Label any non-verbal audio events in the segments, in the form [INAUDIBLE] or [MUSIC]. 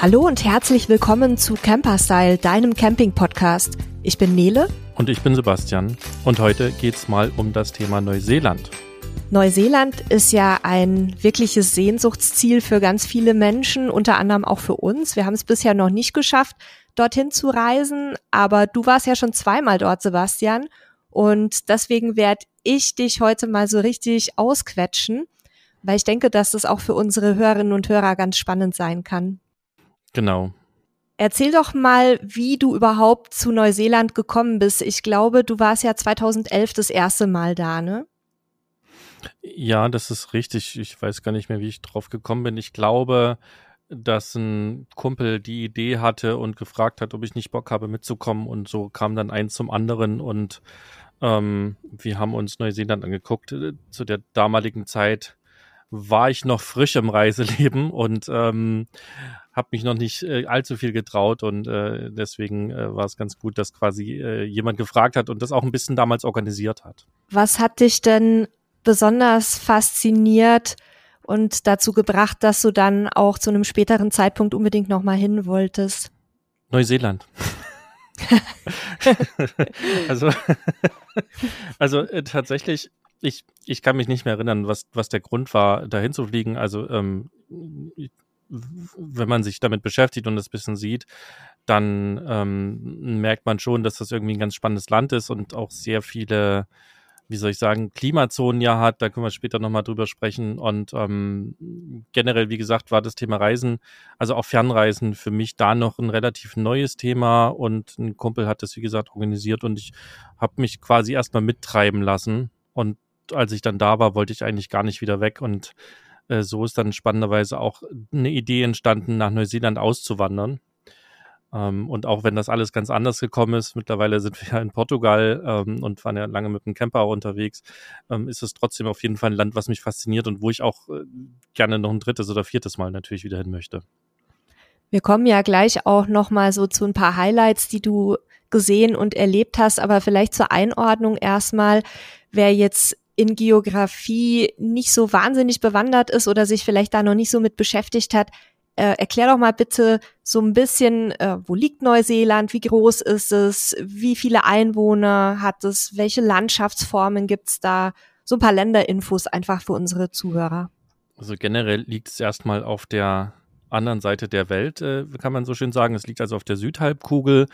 Hallo und herzlich willkommen zu Camperstyle, deinem Camping-Podcast. Ich bin Nele. Und ich bin Sebastian. Und heute geht's mal um das Thema Neuseeland. Neuseeland ist ja ein wirkliches Sehnsuchtsziel für ganz viele Menschen, unter anderem auch für uns. Wir haben es bisher noch nicht geschafft, dorthin zu reisen, aber du warst ja schon zweimal dort, Sebastian. Und deswegen werde ich dich heute mal so richtig ausquetschen, weil ich denke, dass das auch für unsere Hörerinnen und Hörer ganz spannend sein kann. Genau. Erzähl doch mal, wie du überhaupt zu Neuseeland gekommen bist. Ich glaube, du warst ja 2011 das erste Mal da, ne? Ja, das ist richtig. Ich weiß gar nicht mehr, wie ich drauf gekommen bin. Ich glaube, dass ein Kumpel die Idee hatte und gefragt hat, ob ich nicht Bock habe mitzukommen und so kam dann eins zum anderen und ähm, wir haben uns Neuseeland angeguckt. Zu der damaligen Zeit war ich noch frisch im Reiseleben und ähm, habe mich noch nicht äh, allzu viel getraut und äh, deswegen äh, war es ganz gut, dass quasi äh, jemand gefragt hat und das auch ein bisschen damals organisiert hat. Was hat dich denn besonders fasziniert und dazu gebracht, dass du dann auch zu einem späteren Zeitpunkt unbedingt nochmal hin wolltest? Neuseeland. [LAUGHS] also, [LAUGHS] also äh, tatsächlich, ich, ich kann mich nicht mehr erinnern, was, was der Grund war, dahin zu fliegen. Also ähm, wenn man sich damit beschäftigt und das bisschen sieht, dann ähm, merkt man schon, dass das irgendwie ein ganz spannendes Land ist und auch sehr viele, wie soll ich sagen, Klimazonen ja hat. Da können wir später nochmal drüber sprechen. Und ähm, generell, wie gesagt, war das Thema Reisen, also auch Fernreisen für mich da noch ein relativ neues Thema. Und ein Kumpel hat das, wie gesagt, organisiert und ich habe mich quasi erstmal mittreiben lassen. Und als ich dann da war, wollte ich eigentlich gar nicht wieder weg und äh, so ist dann spannenderweise auch eine Idee entstanden, nach Neuseeland auszuwandern. Ähm, und auch wenn das alles ganz anders gekommen ist, mittlerweile sind wir ja in Portugal ähm, und waren ja lange mit dem Camper unterwegs, ähm, ist es trotzdem auf jeden Fall ein Land, was mich fasziniert und wo ich auch äh, gerne noch ein drittes oder viertes Mal natürlich wieder hin möchte. Wir kommen ja gleich auch noch mal so zu ein paar Highlights, die du gesehen und erlebt hast, aber vielleicht zur Einordnung erstmal, wer jetzt in Geografie nicht so wahnsinnig bewandert ist oder sich vielleicht da noch nicht so mit beschäftigt hat, äh, erklär doch mal bitte so ein bisschen, äh, wo liegt Neuseeland, wie groß ist es, wie viele Einwohner hat es, welche Landschaftsformen gibt's da, so ein paar Länderinfos einfach für unsere Zuhörer. Also generell liegt es erstmal auf der anderen Seite der Welt, äh, kann man so schön sagen. Es liegt also auf der Südhalbkugel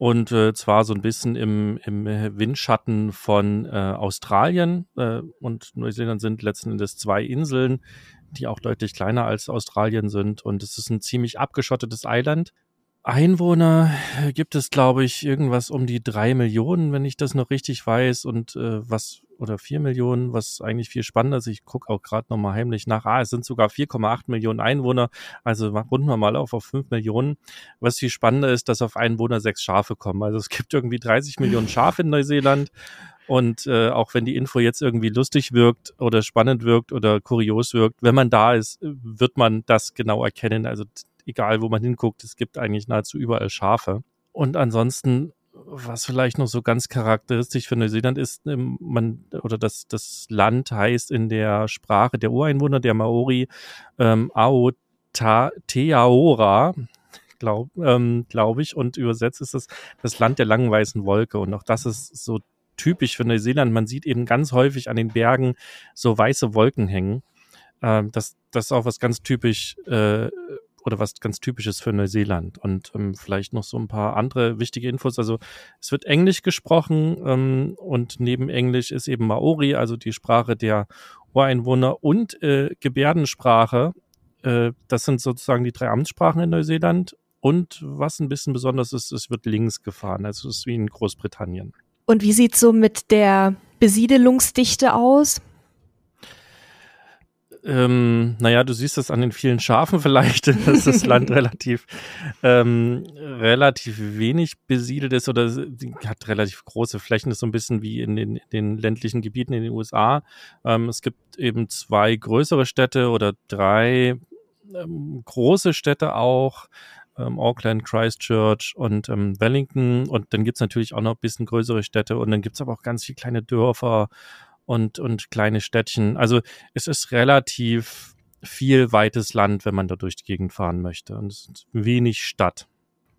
und äh, zwar so ein bisschen im, im Windschatten von äh, Australien. Äh, und Neuseeland sind letzten Endes zwei Inseln, die auch deutlich kleiner als Australien sind. Und es ist ein ziemlich abgeschottetes Eiland. Einwohner gibt es, glaube ich, irgendwas um die drei Millionen, wenn ich das noch richtig weiß. Und äh, was oder vier Millionen, was eigentlich viel spannender ist. Ich gucke auch gerade nochmal heimlich nach. Ah, es sind sogar 4,8 Millionen Einwohner. Also runden wir mal auf auf 5 Millionen. Was viel spannender ist, dass auf Einwohner sechs Schafe kommen. Also es gibt irgendwie 30 Millionen [LAUGHS] Schafe in Neuseeland. Und äh, auch wenn die Info jetzt irgendwie lustig wirkt oder spannend wirkt oder kurios wirkt, wenn man da ist, wird man das genau erkennen. Also egal, wo man hinguckt, es gibt eigentlich nahezu überall Schafe. Und ansonsten was vielleicht noch so ganz charakteristisch für Neuseeland ist, ähm, man oder das, das Land heißt in der Sprache der Ureinwohner, der Maori, ähm, Aotearoa, glaube ähm, glaub ich, und übersetzt ist es das Land der langen weißen Wolke. Und auch das ist so typisch für Neuseeland. Man sieht eben ganz häufig an den Bergen so weiße Wolken hängen. Ähm, das, das ist auch was ganz typisch äh, oder was ganz typisches für Neuseeland. Und ähm, vielleicht noch so ein paar andere wichtige Infos. Also es wird Englisch gesprochen ähm, und neben Englisch ist eben Maori, also die Sprache der Ureinwohner und äh, Gebärdensprache. Äh, das sind sozusagen die drei Amtssprachen in Neuseeland. Und was ein bisschen besonders ist, es wird links gefahren. Also es ist wie in Großbritannien. Und wie sieht so mit der Besiedelungsdichte aus? Ähm, naja, du siehst es an den vielen Schafen vielleicht, [LAUGHS] dass das Land [LAUGHS] relativ, ähm, relativ wenig besiedelt ist oder hat relativ große Flächen, das ist so ein bisschen wie in den, in den ländlichen Gebieten in den USA. Ähm, es gibt eben zwei größere Städte oder drei ähm, große Städte auch. Ähm, Auckland, Christchurch und ähm, Wellington und dann gibt's natürlich auch noch ein bisschen größere Städte und dann gibt's aber auch ganz viele kleine Dörfer und, und kleine Städtchen. Also es ist relativ viel weites Land, wenn man da durch die Gegend fahren möchte. Und es ist wenig Stadt.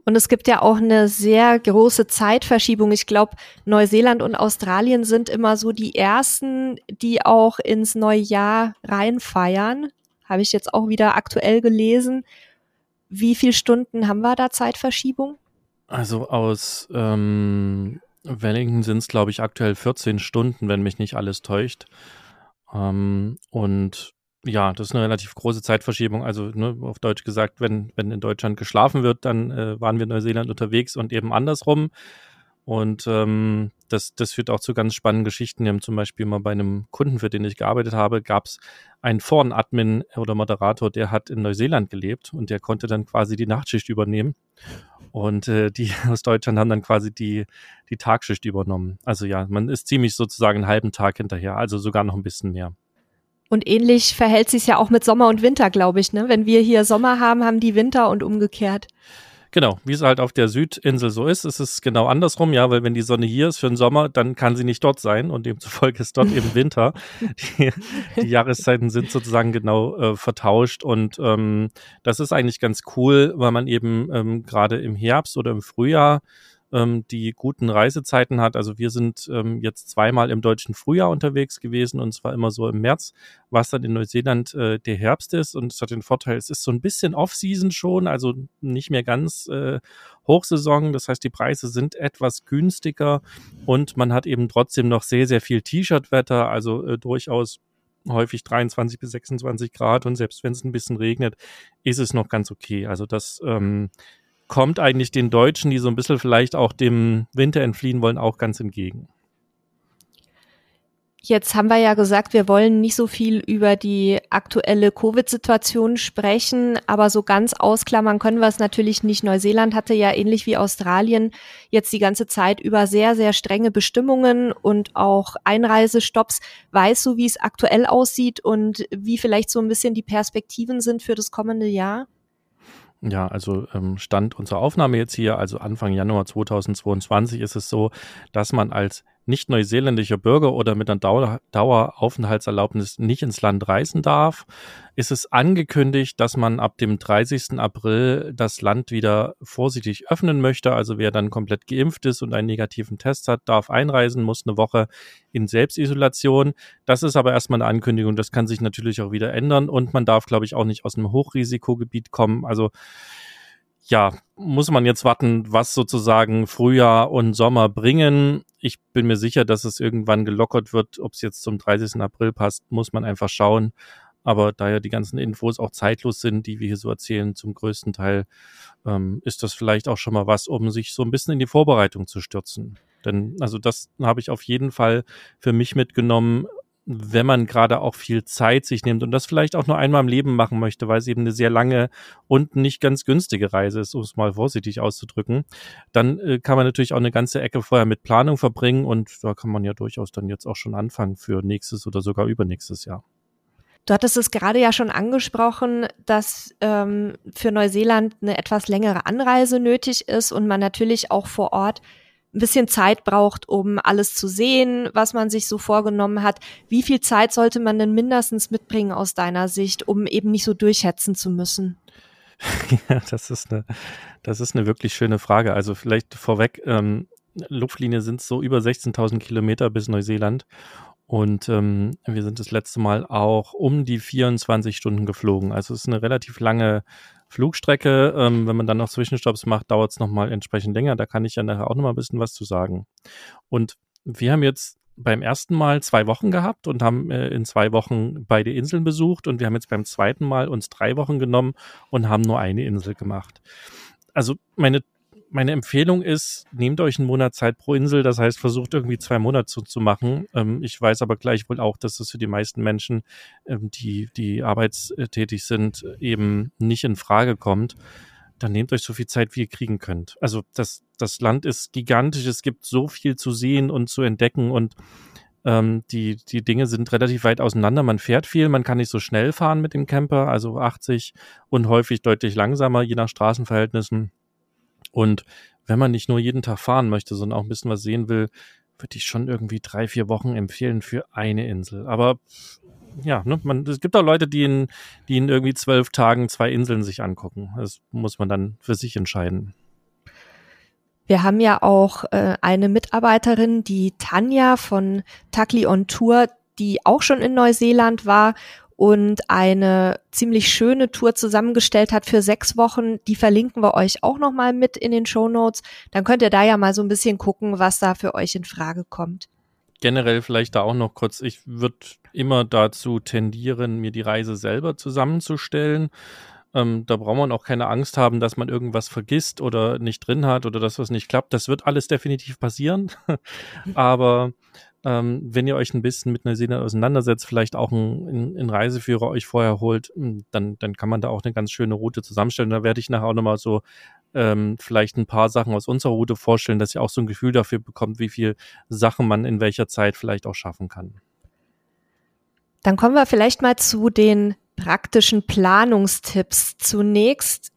Und es gibt ja auch eine sehr große Zeitverschiebung. Ich glaube, Neuseeland und Australien sind immer so die ersten, die auch ins neue Jahr reinfeiern. Habe ich jetzt auch wieder aktuell gelesen. Wie viele Stunden haben wir da Zeitverschiebung? Also aus ähm, Wellington sind es, glaube ich, aktuell 14 Stunden, wenn mich nicht alles täuscht. Ähm, und ja, das ist eine relativ große Zeitverschiebung. Also ne, auf Deutsch gesagt, wenn, wenn in Deutschland geschlafen wird, dann äh, waren wir in Neuseeland unterwegs und eben andersrum. Und ähm, das, das führt auch zu ganz spannenden Geschichten. Wir haben zum Beispiel mal bei einem Kunden, für den ich gearbeitet habe, gab es einen Foren-Admin oder Moderator, der hat in Neuseeland gelebt und der konnte dann quasi die Nachtschicht übernehmen. Und äh, die [LAUGHS] aus Deutschland haben dann quasi die, die Tagschicht übernommen. Also ja, man ist ziemlich sozusagen einen halben Tag hinterher, also sogar noch ein bisschen mehr. Und ähnlich verhält sich ja auch mit Sommer und Winter, glaube ich. Ne? Wenn wir hier Sommer haben, haben die Winter und umgekehrt. Genau, wie es halt auf der Südinsel so ist, ist es genau andersrum, ja, weil wenn die Sonne hier ist für den Sommer, dann kann sie nicht dort sein und demzufolge ist dort eben [LAUGHS] Winter. Die, die Jahreszeiten sind sozusagen genau äh, vertauscht und ähm, das ist eigentlich ganz cool, weil man eben ähm, gerade im Herbst oder im Frühjahr ähm, die guten Reisezeiten hat. Also wir sind ähm, jetzt zweimal im deutschen Frühjahr unterwegs gewesen und zwar immer so im März, was dann in Neuseeland äh, der Herbst ist. Und es hat den Vorteil, es ist so ein bisschen Off-Season schon, also nicht mehr ganz äh, Hochsaison. Das heißt, die Preise sind etwas günstiger und man hat eben trotzdem noch sehr, sehr viel T-Shirt-Wetter, also äh, durchaus häufig 23 bis 26 Grad und selbst wenn es ein bisschen regnet, ist es noch ganz okay. Also das ähm, kommt eigentlich den Deutschen, die so ein bisschen vielleicht auch dem Winter entfliehen wollen, auch ganz entgegen. Jetzt haben wir ja gesagt, wir wollen nicht so viel über die aktuelle Covid-Situation sprechen, aber so ganz ausklammern können wir es natürlich nicht. Neuseeland hatte ja ähnlich wie Australien jetzt die ganze Zeit über sehr, sehr strenge Bestimmungen und auch Einreisestopps. Weißt du, wie es aktuell aussieht und wie vielleicht so ein bisschen die Perspektiven sind für das kommende Jahr? Ja, also ähm, Stand unserer Aufnahme jetzt hier, also Anfang Januar 2022, ist es so, dass man als nicht neuseeländischer Bürger oder mit einer Dauer, Daueraufenthaltserlaubnis nicht ins Land reisen darf, ist es angekündigt, dass man ab dem 30. April das Land wieder vorsichtig öffnen möchte. Also wer dann komplett geimpft ist und einen negativen Test hat, darf einreisen, muss eine Woche in Selbstisolation. Das ist aber erstmal eine Ankündigung. Das kann sich natürlich auch wieder ändern und man darf, glaube ich, auch nicht aus einem Hochrisikogebiet kommen. Also ja, muss man jetzt warten, was sozusagen Frühjahr und Sommer bringen. Ich bin mir sicher, dass es irgendwann gelockert wird. Ob es jetzt zum 30. April passt, muss man einfach schauen. Aber da ja die ganzen Infos auch zeitlos sind, die wir hier so erzählen, zum größten Teil, ähm, ist das vielleicht auch schon mal was, um sich so ein bisschen in die Vorbereitung zu stürzen. Denn also das habe ich auf jeden Fall für mich mitgenommen wenn man gerade auch viel Zeit sich nimmt und das vielleicht auch nur einmal im Leben machen möchte, weil es eben eine sehr lange und nicht ganz günstige Reise ist, um es mal vorsichtig auszudrücken, dann äh, kann man natürlich auch eine ganze Ecke vorher mit Planung verbringen und da kann man ja durchaus dann jetzt auch schon anfangen für nächstes oder sogar übernächstes Jahr. Du hattest es gerade ja schon angesprochen, dass ähm, für Neuseeland eine etwas längere Anreise nötig ist und man natürlich auch vor Ort ein bisschen Zeit braucht, um alles zu sehen, was man sich so vorgenommen hat. Wie viel Zeit sollte man denn mindestens mitbringen aus deiner Sicht, um eben nicht so durchhetzen zu müssen? [LAUGHS] Ja, das ist eine, das ist eine wirklich schöne Frage. Also vielleicht vorweg, ähm, Luftlinie sind so über 16.000 Kilometer bis Neuseeland. Und ähm, wir sind das letzte Mal auch um die 24 Stunden geflogen. Also es ist eine relativ lange Flugstrecke. Ähm, wenn man dann noch Zwischenstopps macht, dauert es nochmal entsprechend länger. Da kann ich ja nachher auch nochmal ein bisschen was zu sagen. Und wir haben jetzt beim ersten Mal zwei Wochen gehabt und haben äh, in zwei Wochen beide Inseln besucht und wir haben jetzt beim zweiten Mal uns drei Wochen genommen und haben nur eine Insel gemacht. Also meine meine Empfehlung ist, nehmt euch einen Monat Zeit pro Insel, das heißt, versucht irgendwie zwei Monate zu, zu machen. Ähm, ich weiß aber gleichwohl auch, dass das für die meisten Menschen, ähm, die, die arbeitstätig sind, eben nicht in Frage kommt. Dann nehmt euch so viel Zeit, wie ihr kriegen könnt. Also das, das Land ist gigantisch, es gibt so viel zu sehen und zu entdecken und ähm, die, die Dinge sind relativ weit auseinander. Man fährt viel, man kann nicht so schnell fahren mit dem Camper, also 80 und häufig deutlich langsamer, je nach Straßenverhältnissen. Und wenn man nicht nur jeden Tag fahren möchte, sondern auch ein bisschen was sehen will, würde ich schon irgendwie drei, vier Wochen empfehlen für eine Insel. Aber ja, ne, man, es gibt auch Leute, die in, die in irgendwie zwölf Tagen zwei Inseln sich angucken. Das muss man dann für sich entscheiden. Wir haben ja auch äh, eine Mitarbeiterin, die Tanja von Takli on Tour, die auch schon in Neuseeland war und eine ziemlich schöne Tour zusammengestellt hat für sechs Wochen. Die verlinken wir euch auch nochmal mit in den Show Notes. Dann könnt ihr da ja mal so ein bisschen gucken, was da für euch in Frage kommt. Generell vielleicht da auch noch kurz, ich würde immer dazu tendieren, mir die Reise selber zusammenzustellen. Ähm, da braucht man auch keine Angst haben, dass man irgendwas vergisst oder nicht drin hat oder dass was nicht klappt. Das wird alles definitiv passieren. [LAUGHS] Aber ähm, wenn ihr euch ein bisschen mit Neuseeland auseinandersetzt, vielleicht auch einen, einen Reiseführer euch vorher holt, hm, dann, dann kann man da auch eine ganz schöne Route zusammenstellen. Da werde ich nachher auch nochmal so ähm, vielleicht ein paar Sachen aus unserer Route vorstellen, dass ihr auch so ein Gefühl dafür bekommt, wie viel Sachen man in welcher Zeit vielleicht auch schaffen kann. Dann kommen wir vielleicht mal zu den praktischen Planungstipps. Zunächst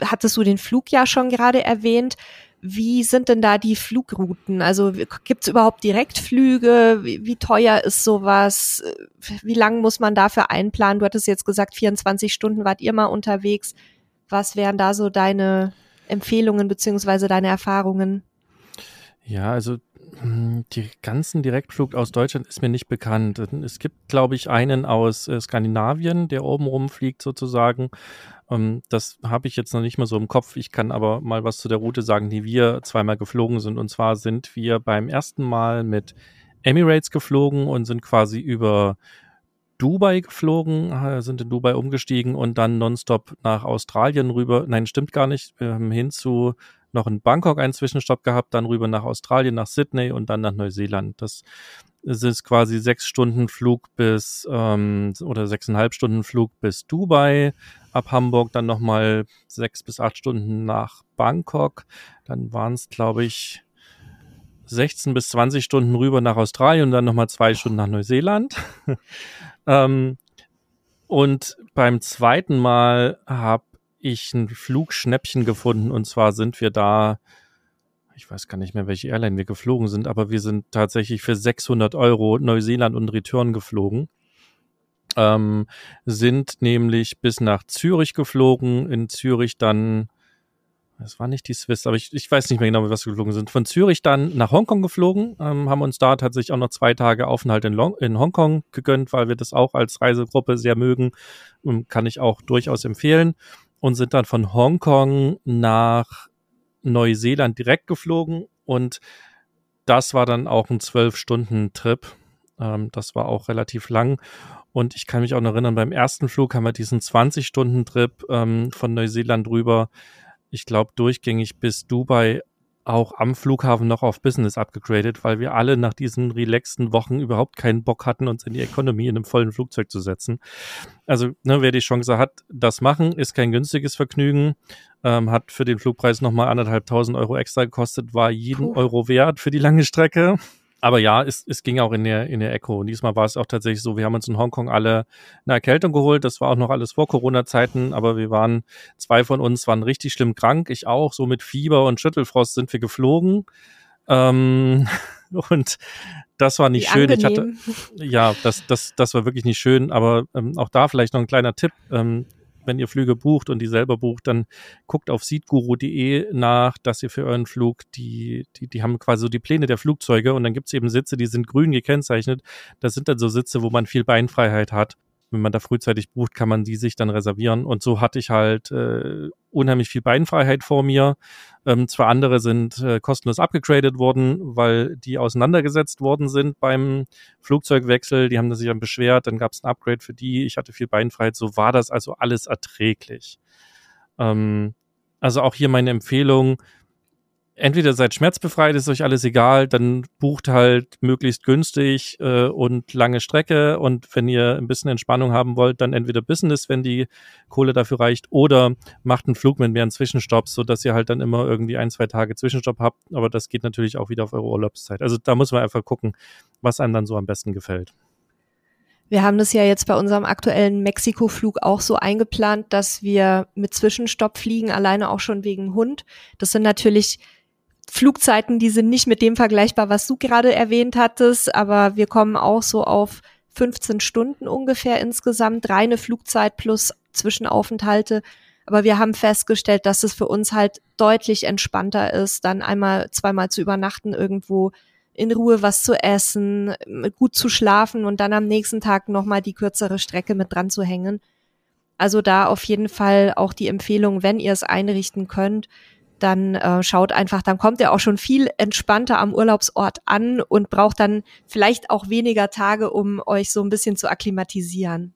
hattest du den Flug ja schon gerade erwähnt. Wie sind denn da die Flugrouten? Also gibt es überhaupt Direktflüge? Wie, wie, teuer ist sowas? Wie lang muss man dafür einplanen? Du hattest jetzt gesagt, 24 Stunden wart ihr mal unterwegs. Was wären da so deine Empfehlungen beziehungsweise deine Erfahrungen? Ja, also die ganzen Direktflug aus Deutschland ist mir nicht bekannt. Es gibt, glaube ich, einen aus äh, Skandinavien, der oben rumfliegt sozusagen. Ähm, das habe ich jetzt noch nicht mehr so im Kopf. Ich kann aber mal was zu der Route sagen, die wir zweimal geflogen sind. Und zwar sind wir beim ersten Mal mit Emirates geflogen und sind quasi über Dubai geflogen, sind in Dubai umgestiegen und dann nonstop nach Australien rüber. Nein, stimmt gar nicht. hin zu noch in Bangkok einen Zwischenstopp gehabt, dann rüber nach Australien, nach Sydney und dann nach Neuseeland. Das ist quasi sechs Stunden Flug bis ähm, oder sechseinhalb Stunden Flug bis Dubai, ab Hamburg dann nochmal sechs bis acht Stunden nach Bangkok. Dann waren es, glaube ich, 16 bis 20 Stunden rüber nach Australien und dann nochmal zwei Stunden nach Neuseeland. [LAUGHS] ähm, und beim zweiten Mal habe ich ein Flugschnäppchen gefunden und zwar sind wir da, ich weiß gar nicht mehr, welche Airline wir geflogen sind, aber wir sind tatsächlich für 600 Euro Neuseeland und Return geflogen. Ähm, sind nämlich bis nach Zürich geflogen, in Zürich dann das war nicht die Swiss, aber ich, ich weiß nicht mehr genau, was wir geflogen sind. Von Zürich dann nach Hongkong geflogen, ähm, haben uns da tatsächlich auch noch zwei Tage Aufenthalt in, Long in Hongkong gegönnt, weil wir das auch als Reisegruppe sehr mögen. Und kann ich auch durchaus empfehlen und sind dann von Hongkong nach Neuseeland direkt geflogen und das war dann auch ein zwölf Stunden Trip. Ähm, das war auch relativ lang. Und ich kann mich auch noch erinnern, beim ersten Flug haben wir diesen 20 Stunden Trip ähm, von Neuseeland rüber. Ich glaube, durchgängig bis Dubai auch am Flughafen noch auf Business abgegradet, weil wir alle nach diesen relaxten Wochen überhaupt keinen Bock hatten, uns in die Economy in einem vollen Flugzeug zu setzen. Also, ne, wer die Chance hat, das machen, ist kein günstiges Vergnügen, ähm, hat für den Flugpreis nochmal anderthalbtausend Euro extra gekostet, war jeden Puh. Euro wert für die lange Strecke aber ja, es, es ging auch in der, in der Echo. Und diesmal war es auch tatsächlich so, wir haben uns in Hongkong alle eine Erkältung geholt. Das war auch noch alles vor Corona-Zeiten, aber wir waren, zwei von uns waren richtig schlimm krank. Ich auch, so mit Fieber und Schüttelfrost sind wir geflogen. Ähm, [LAUGHS] und das war nicht Wie schön. Angenehm. Ich hatte, ja, das, das, das war wirklich nicht schön, aber ähm, auch da vielleicht noch ein kleiner Tipp. Ähm, wenn ihr Flüge bucht und die selber bucht, dann guckt auf seatguru.de nach, dass ihr für euren Flug die, die, die haben quasi so die Pläne der Flugzeuge und dann gibt es eben Sitze, die sind grün gekennzeichnet. Das sind dann so Sitze, wo man viel Beinfreiheit hat wenn man da frühzeitig bucht, kann man die sich dann reservieren. Und so hatte ich halt äh, unheimlich viel Beinfreiheit vor mir. Ähm, zwei andere sind äh, kostenlos abgegradet worden, weil die auseinandergesetzt worden sind beim Flugzeugwechsel. Die haben sich dann beschwert, dann gab es ein Upgrade für die. Ich hatte viel Beinfreiheit. So war das also alles erträglich. Ähm, also auch hier meine Empfehlung, entweder seid schmerzbefreit, ist euch alles egal, dann bucht halt möglichst günstig äh, und lange Strecke und wenn ihr ein bisschen Entspannung haben wollt, dann entweder Business, wenn die Kohle dafür reicht, oder macht einen Flug mit mehreren Zwischenstopps, so dass ihr halt dann immer irgendwie ein, zwei Tage Zwischenstopp habt, aber das geht natürlich auch wieder auf eure Urlaubszeit. Also da muss man einfach gucken, was einem dann so am besten gefällt. Wir haben das ja jetzt bei unserem aktuellen Mexiko-Flug auch so eingeplant, dass wir mit Zwischenstopp fliegen, alleine auch schon wegen Hund. Das sind natürlich Flugzeiten, die sind nicht mit dem vergleichbar, was du gerade erwähnt hattest, aber wir kommen auch so auf 15 Stunden ungefähr insgesamt, reine Flugzeit plus Zwischenaufenthalte. Aber wir haben festgestellt, dass es für uns halt deutlich entspannter ist, dann einmal, zweimal zu übernachten irgendwo in Ruhe was zu essen, gut zu schlafen und dann am nächsten Tag nochmal die kürzere Strecke mit dran zu hängen. Also da auf jeden Fall auch die Empfehlung, wenn ihr es einrichten könnt, dann äh, schaut einfach, dann kommt ihr auch schon viel entspannter am Urlaubsort an und braucht dann vielleicht auch weniger Tage, um euch so ein bisschen zu akklimatisieren.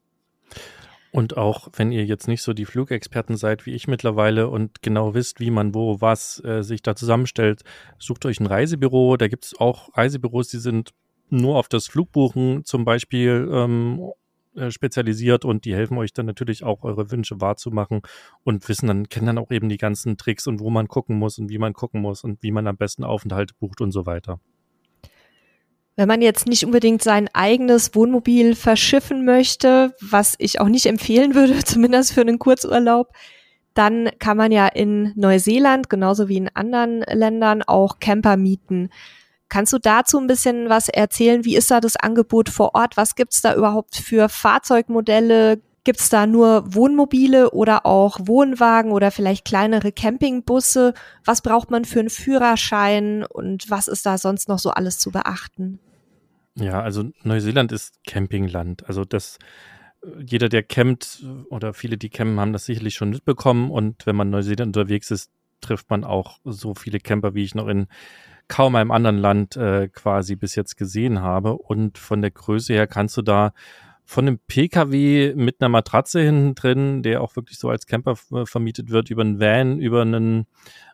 Und auch wenn ihr jetzt nicht so die Flugexperten seid wie ich mittlerweile und genau wisst, wie man wo was äh, sich da zusammenstellt, sucht euch ein Reisebüro. Da gibt es auch Reisebüros, die sind nur auf das Flugbuchen zum Beispiel ähm, äh, spezialisiert und die helfen euch dann natürlich auch eure Wünsche wahrzumachen und wissen dann, kennen dann auch eben die ganzen Tricks und wo man gucken muss und wie man gucken muss und wie man am besten Aufenthalte bucht und so weiter. Wenn man jetzt nicht unbedingt sein eigenes Wohnmobil verschiffen möchte, was ich auch nicht empfehlen würde, [LAUGHS] zumindest für einen Kurzurlaub, dann kann man ja in Neuseeland, genauso wie in anderen Ländern, auch Camper mieten. Kannst du dazu ein bisschen was erzählen? Wie ist da das Angebot vor Ort? Was gibt's da überhaupt für Fahrzeugmodelle? Gibt's da nur Wohnmobile oder auch Wohnwagen oder vielleicht kleinere Campingbusse? Was braucht man für einen Führerschein und was ist da sonst noch so alles zu beachten? Ja, also Neuseeland ist Campingland. Also das jeder, der campt oder viele, die campen, haben das sicherlich schon mitbekommen. Und wenn man in Neuseeland unterwegs ist, trifft man auch so viele Camper, wie ich noch in kaum einem anderen Land äh, quasi bis jetzt gesehen habe. Und von der Größe her kannst du da von einem PKW mit einer Matratze hinten drin, der auch wirklich so als Camper vermietet wird, über einen Van, über einen,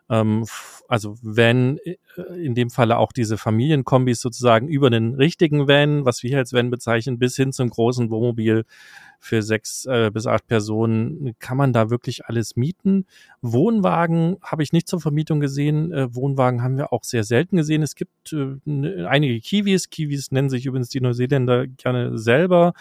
ähm, also Van, äh, in dem Falle auch diese Familienkombis sozusagen über einen richtigen Van, was wir hier als Van bezeichnen, bis hin zum großen Wohnmobil für sechs äh, bis acht Personen kann man da wirklich alles mieten. Wohnwagen habe ich nicht zur Vermietung gesehen. Äh, Wohnwagen haben wir auch sehr selten gesehen. Es gibt äh, einige Kiwis. Kiwis nennen sich übrigens die Neuseeländer gerne selber.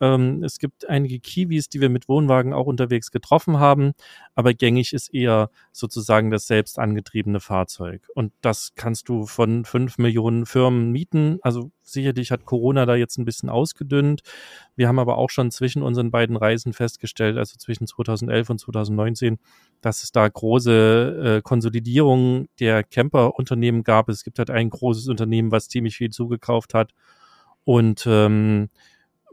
Ähm, es gibt einige Kiwis, die wir mit Wohnwagen auch unterwegs getroffen haben, aber gängig ist eher sozusagen das selbst angetriebene Fahrzeug. Und das kannst du von fünf Millionen Firmen mieten. Also sicherlich hat Corona da jetzt ein bisschen ausgedünnt. Wir haben aber auch schon zwischen unseren beiden Reisen festgestellt, also zwischen 2011 und 2019, dass es da große äh, Konsolidierungen der Camper-Unternehmen gab. Es gibt halt ein großes Unternehmen, was ziemlich viel zugekauft hat. Und ähm,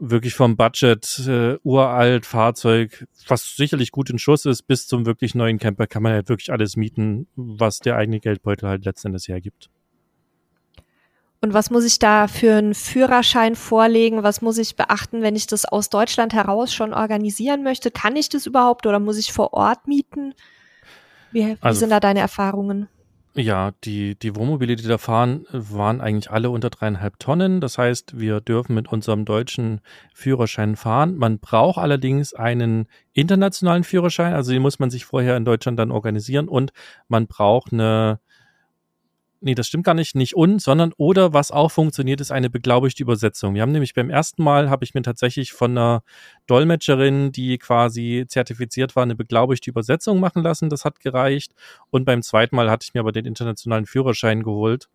wirklich vom Budget äh, uralt Fahrzeug, was sicherlich gut in Schuss ist, bis zum wirklich neuen Camper kann man halt wirklich alles mieten, was der eigene Geldbeutel halt letztendlich hergibt. Und was muss ich da für einen Führerschein vorlegen? Was muss ich beachten, wenn ich das aus Deutschland heraus schon organisieren möchte? Kann ich das überhaupt oder muss ich vor Ort mieten? Wie, wie also, sind da deine Erfahrungen? Ja, die, die Wohnmobile, die da fahren, waren eigentlich alle unter dreieinhalb Tonnen. Das heißt, wir dürfen mit unserem deutschen Führerschein fahren. Man braucht allerdings einen internationalen Führerschein, also den muss man sich vorher in Deutschland dann organisieren und man braucht eine nee, das stimmt gar nicht, nicht und, sondern oder was auch funktioniert, ist eine beglaubigte Übersetzung. Wir haben nämlich beim ersten Mal, habe ich mir tatsächlich von einer Dolmetscherin, die quasi zertifiziert war, eine beglaubigte Übersetzung machen lassen. Das hat gereicht. Und beim zweiten Mal hatte ich mir aber den internationalen Führerschein geholt.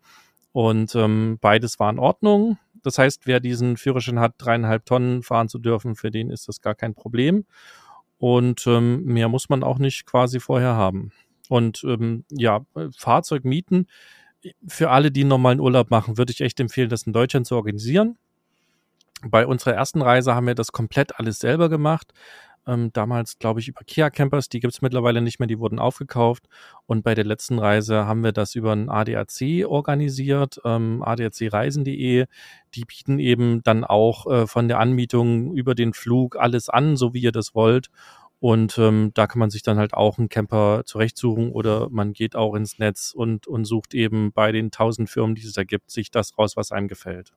Und ähm, beides war in Ordnung. Das heißt, wer diesen Führerschein hat, dreieinhalb Tonnen fahren zu dürfen, für den ist das gar kein Problem. Und ähm, mehr muss man auch nicht quasi vorher haben. Und ähm, ja, Fahrzeug mieten für alle, die einen normalen Urlaub machen, würde ich echt empfehlen, das in Deutschland zu organisieren. Bei unserer ersten Reise haben wir das komplett alles selber gemacht. Ähm, damals, glaube ich, über Kia Campers, die gibt es mittlerweile nicht mehr, die wurden aufgekauft. Und bei der letzten Reise haben wir das über ein ADAC organisiert, ähm, adacreisen.de. Die bieten eben dann auch äh, von der Anmietung über den Flug alles an, so wie ihr das wollt. Und ähm, da kann man sich dann halt auch einen Camper zurechtsuchen oder man geht auch ins Netz und, und sucht eben bei den tausend Firmen, die es da gibt, sich das raus, was einem gefällt.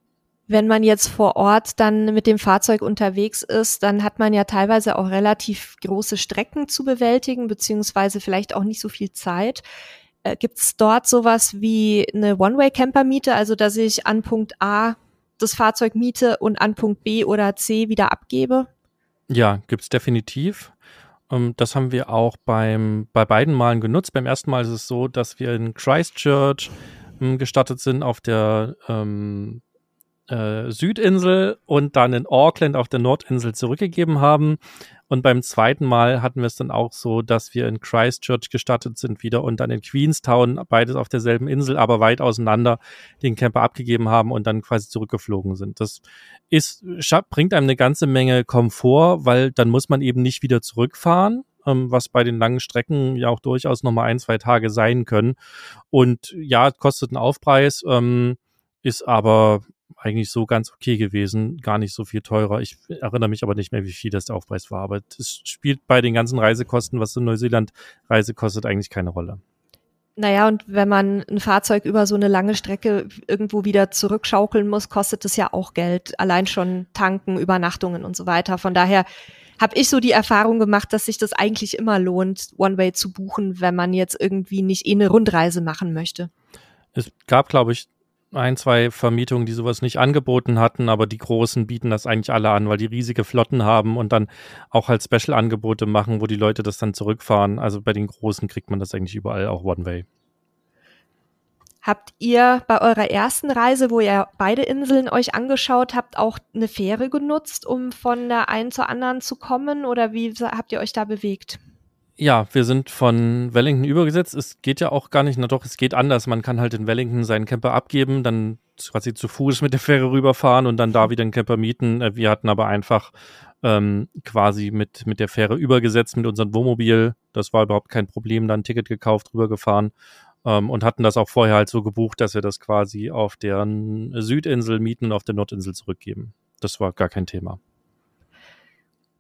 Wenn man jetzt vor Ort dann mit dem Fahrzeug unterwegs ist, dann hat man ja teilweise auch relativ große Strecken zu bewältigen, beziehungsweise vielleicht auch nicht so viel Zeit. Äh, Gibt es dort sowas wie eine One-Way-Camper-Miete, also dass ich an Punkt A das Fahrzeug miete und an Punkt B oder C wieder abgebe? Ja, gibt's definitiv. Ähm, das haben wir auch beim, bei beiden Malen genutzt. Beim ersten Mal ist es so, dass wir in Christchurch ähm, gestartet sind auf der ähm, äh, Südinsel und dann in Auckland auf der Nordinsel zurückgegeben haben. Und beim zweiten Mal hatten wir es dann auch so, dass wir in Christchurch gestartet sind wieder und dann in Queenstown, beides auf derselben Insel, aber weit auseinander, den Camper abgegeben haben und dann quasi zurückgeflogen sind. Das ist, bringt einem eine ganze Menge Komfort, weil dann muss man eben nicht wieder zurückfahren, ähm, was bei den langen Strecken ja auch durchaus nochmal ein, zwei Tage sein können. Und ja, kostet einen Aufpreis, ähm, ist aber eigentlich so ganz okay gewesen, gar nicht so viel teurer. Ich erinnere mich aber nicht mehr, wie viel das der Aufpreis war. Aber es spielt bei den ganzen Reisekosten, was in Neuseeland Reise kostet, eigentlich keine Rolle. Naja, und wenn man ein Fahrzeug über so eine lange Strecke irgendwo wieder zurückschaukeln muss, kostet es ja auch Geld. Allein schon tanken, Übernachtungen und so weiter. Von daher habe ich so die Erfahrung gemacht, dass sich das eigentlich immer lohnt, One-Way zu buchen, wenn man jetzt irgendwie nicht eh eine Rundreise machen möchte. Es gab, glaube ich, ein, zwei Vermietungen, die sowas nicht angeboten hatten, aber die großen bieten das eigentlich alle an, weil die riesige Flotten haben und dann auch halt Special-Angebote machen, wo die Leute das dann zurückfahren. Also bei den großen kriegt man das eigentlich überall auch One-Way. Habt ihr bei eurer ersten Reise, wo ihr beide Inseln euch angeschaut habt, auch eine Fähre genutzt, um von der einen zur anderen zu kommen? Oder wie habt ihr euch da bewegt? Ja, wir sind von Wellington übergesetzt. Es geht ja auch gar nicht, na doch, es geht anders. Man kann halt in Wellington seinen Camper abgeben, dann quasi zu Fuß mit der Fähre rüberfahren und dann da wieder einen Camper mieten. Äh, wir hatten aber einfach ähm, quasi mit, mit der Fähre übergesetzt mit unserem Wohnmobil. Das war überhaupt kein Problem, dann ein Ticket gekauft, rübergefahren ähm, und hatten das auch vorher halt so gebucht, dass wir das quasi auf der Südinsel mieten und auf der Nordinsel zurückgeben. Das war gar kein Thema.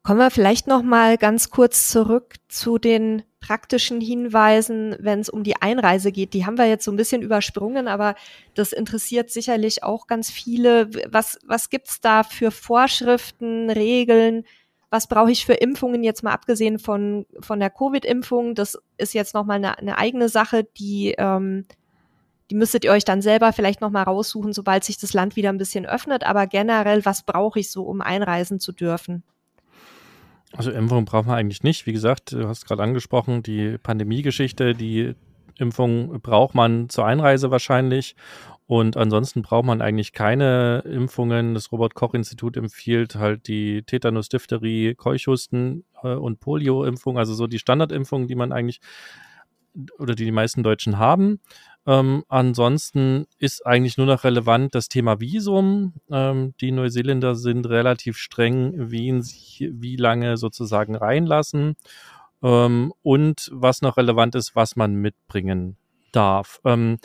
Kommen wir vielleicht noch mal ganz kurz zurück zu den praktischen Hinweisen, wenn es um die Einreise geht. Die haben wir jetzt so ein bisschen übersprungen, aber das interessiert sicherlich auch ganz viele. Was, was gibt's da für Vorschriften, Regeln? Was brauche ich für Impfungen jetzt mal abgesehen von, von der Covid-Impfung? Das ist jetzt noch mal eine, eine eigene Sache, die, ähm, die müsstet ihr euch dann selber vielleicht noch mal raussuchen, sobald sich das Land wieder ein bisschen öffnet. Aber generell, was brauche ich so, um einreisen zu dürfen? Also Impfung braucht man eigentlich nicht. Wie gesagt, du hast gerade angesprochen, die Pandemiegeschichte, die Impfung braucht man zur Einreise wahrscheinlich. Und ansonsten braucht man eigentlich keine Impfungen. Das Robert-Koch-Institut empfiehlt halt die Tetanus, Diphtherie, Keuchhusten äh, und Polio-Impfung, also so die Standardimpfungen, die man eigentlich oder die die meisten Deutschen haben. Ähm, ansonsten ist eigentlich nur noch relevant das Thema Visum. Ähm, die Neuseeländer sind relativ streng, wen sie wie lange sozusagen reinlassen. Ähm, und was noch relevant ist, was man mitbringen darf. Ähm,